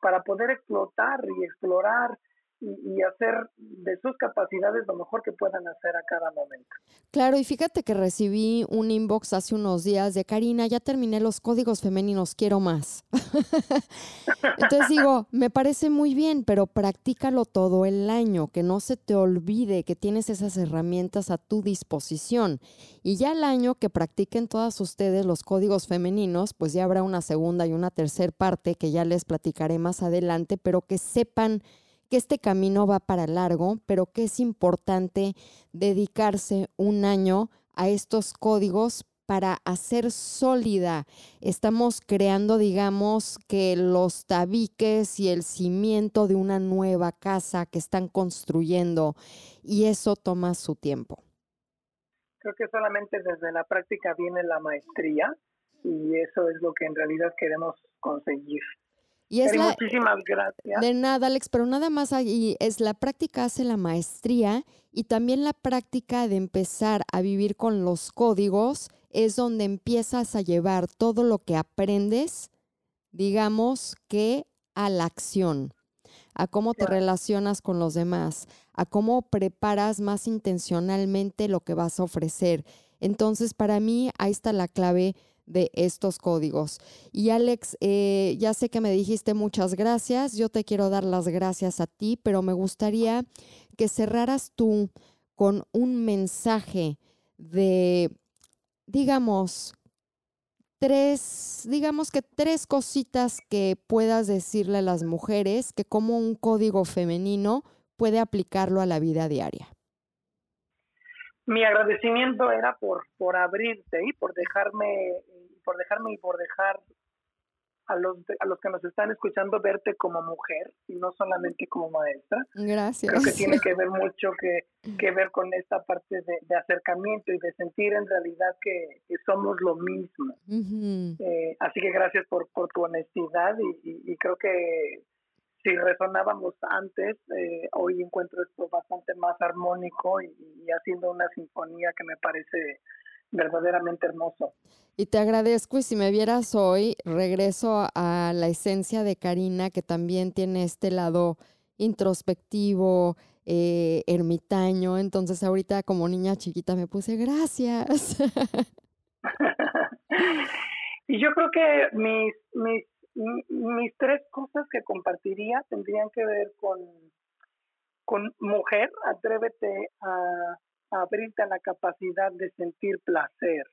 [SPEAKER 4] para poder explotar y explorar y, hacer de sus capacidades lo mejor que puedan hacer a cada momento.
[SPEAKER 3] Claro, y fíjate que recibí un inbox hace unos días de Karina, ya terminé los códigos femeninos, quiero más. Entonces digo, me parece muy bien, pero practícalo todo el año, que no se te olvide que tienes esas herramientas a tu disposición. Y ya el año que practiquen todas ustedes los códigos femeninos, pues ya habrá una segunda y una tercera parte que ya les platicaré más adelante, pero que sepan que este camino va para largo, pero que es importante dedicarse un año a estos códigos para hacer sólida. Estamos creando, digamos, que los tabiques y el cimiento de una nueva casa que están construyendo y eso toma su tiempo.
[SPEAKER 4] Creo que solamente desde la práctica viene la maestría y eso es lo que en realidad queremos conseguir.
[SPEAKER 3] Y es
[SPEAKER 4] muchísimas gracias.
[SPEAKER 3] De nada, Alex, pero nada más ahí es la práctica hace la maestría y también la práctica de empezar a vivir con los códigos es donde empiezas a llevar todo lo que aprendes, digamos que a la acción, a cómo te relacionas con los demás, a cómo preparas más intencionalmente lo que vas a ofrecer. Entonces, para mí, ahí está la clave de estos códigos. Y Alex, eh, ya sé que me dijiste muchas gracias, yo te quiero dar las gracias a ti, pero me gustaría que cerraras tú con un mensaje de, digamos, tres, digamos que tres cositas que puedas decirle a las mujeres que como un código femenino puede aplicarlo a la vida diaria.
[SPEAKER 4] Mi agradecimiento era por, por abrirte y por dejarme, por dejarme y por dejar a los, a los que nos están escuchando verte como mujer y no solamente como maestra.
[SPEAKER 3] Gracias.
[SPEAKER 4] Creo que tiene que ver mucho que, que ver con esta parte de, acercamiento y de sentir en realidad que, somos lo mismo. Eh, así que gracias por, por tu honestidad y, creo que si resonábamos antes, eh, hoy encuentro esto bastante más armónico y, y haciendo una sinfonía que me parece verdaderamente hermoso.
[SPEAKER 3] Y te agradezco y si me vieras hoy, regreso a la esencia de Karina, que también tiene este lado introspectivo, eh, ermitaño. Entonces ahorita como niña chiquita me puse gracias.
[SPEAKER 4] y yo creo que mis, mis, mis tres cosas que compartiría tendrían que ver con, con mujer, atrévete a abrirte a la capacidad de sentir placer.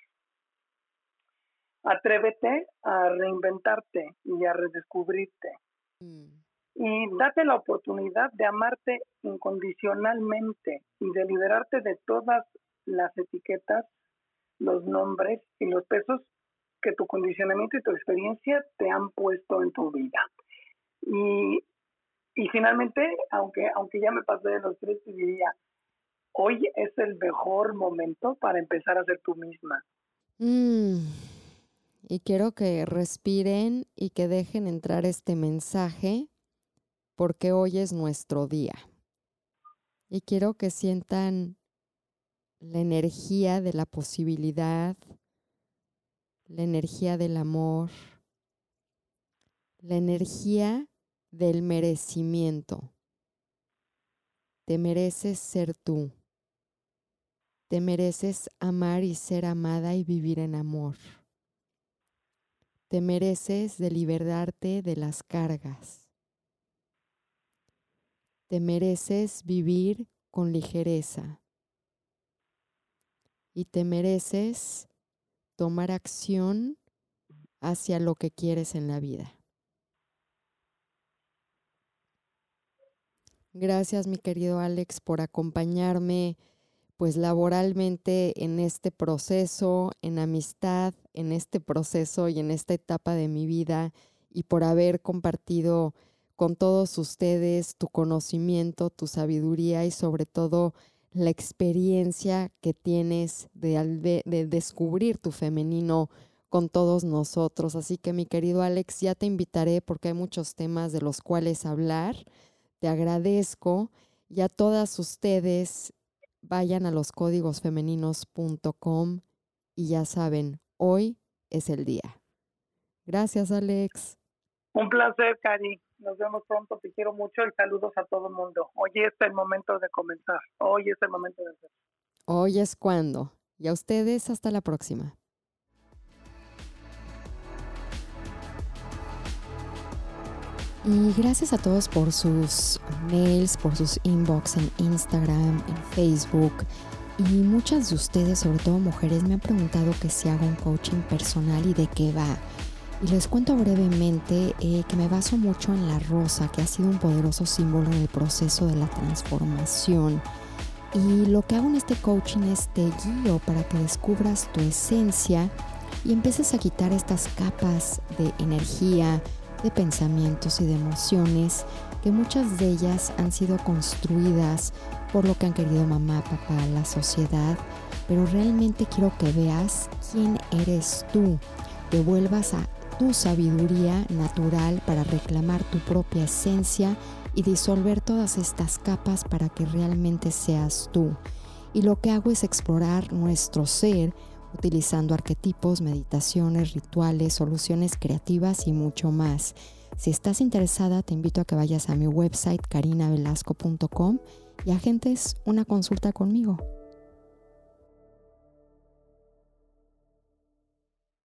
[SPEAKER 4] Atrévete a reinventarte y a redescubrirte. Mm. Y date la oportunidad de amarte incondicionalmente y de liberarte de todas las etiquetas, los nombres y los pesos que tu condicionamiento y tu experiencia te han puesto en tu vida. Y, y finalmente, aunque, aunque ya me pasé de los tres, te diría, hoy es el mejor momento para empezar a ser tú misma.
[SPEAKER 3] Mm. Y quiero que respiren y que dejen entrar este mensaje porque hoy es nuestro día. Y quiero que sientan la energía de la posibilidad, la energía del amor, la energía del merecimiento. Te mereces ser tú. Te mereces amar y ser amada y vivir en amor. Te mereces deliberarte de las cargas. Te mereces vivir con ligereza. Y te mereces tomar acción hacia lo que quieres en la vida. Gracias mi querido Alex por acompañarme pues laboralmente en este proceso, en amistad, en este proceso y en esta etapa de mi vida y por haber compartido con todos ustedes tu conocimiento, tu sabiduría y sobre todo la experiencia que tienes de, de, descubrir tu femenino con todos nosotros. Así que mi querido Alex, ya te invitaré porque hay muchos temas de los cuales hablar. Te agradezco y a todas ustedes vayan a los códigosfemeninos.com y ya saben, hoy es el día. Gracias, Alex.
[SPEAKER 4] Un placer, Cari. Nos vemos pronto. Te quiero mucho. El saludos a todo el mundo. Hoy es el momento de comenzar. Hoy es el momento de hacer.
[SPEAKER 3] Hoy es cuando. Y a ustedes, hasta la próxima. Y gracias a todos por sus mails, por sus inbox en Instagram, en Facebook. Y muchas de ustedes, sobre todo mujeres, me han preguntado que si hago un coaching personal y de qué va. Y les cuento brevemente eh, que me baso mucho en la rosa, que ha sido un poderoso símbolo en el proceso de la transformación. Y lo que hago en este coaching es te guío para que descubras tu esencia y empieces a quitar estas capas de energía, de pensamientos y de emociones que muchas de ellas han sido construidas por lo que han querido mamá, papá, la sociedad, pero realmente quiero que veas quién eres tú, que vuelvas a tu sabiduría natural para reclamar tu propia esencia y disolver todas estas capas para que realmente seas tú. Y lo que hago es explorar nuestro ser utilizando arquetipos, meditaciones, rituales, soluciones creativas y mucho más. Si estás interesada, te invito a que vayas a mi website carinavelasco.com y agentes una consulta conmigo.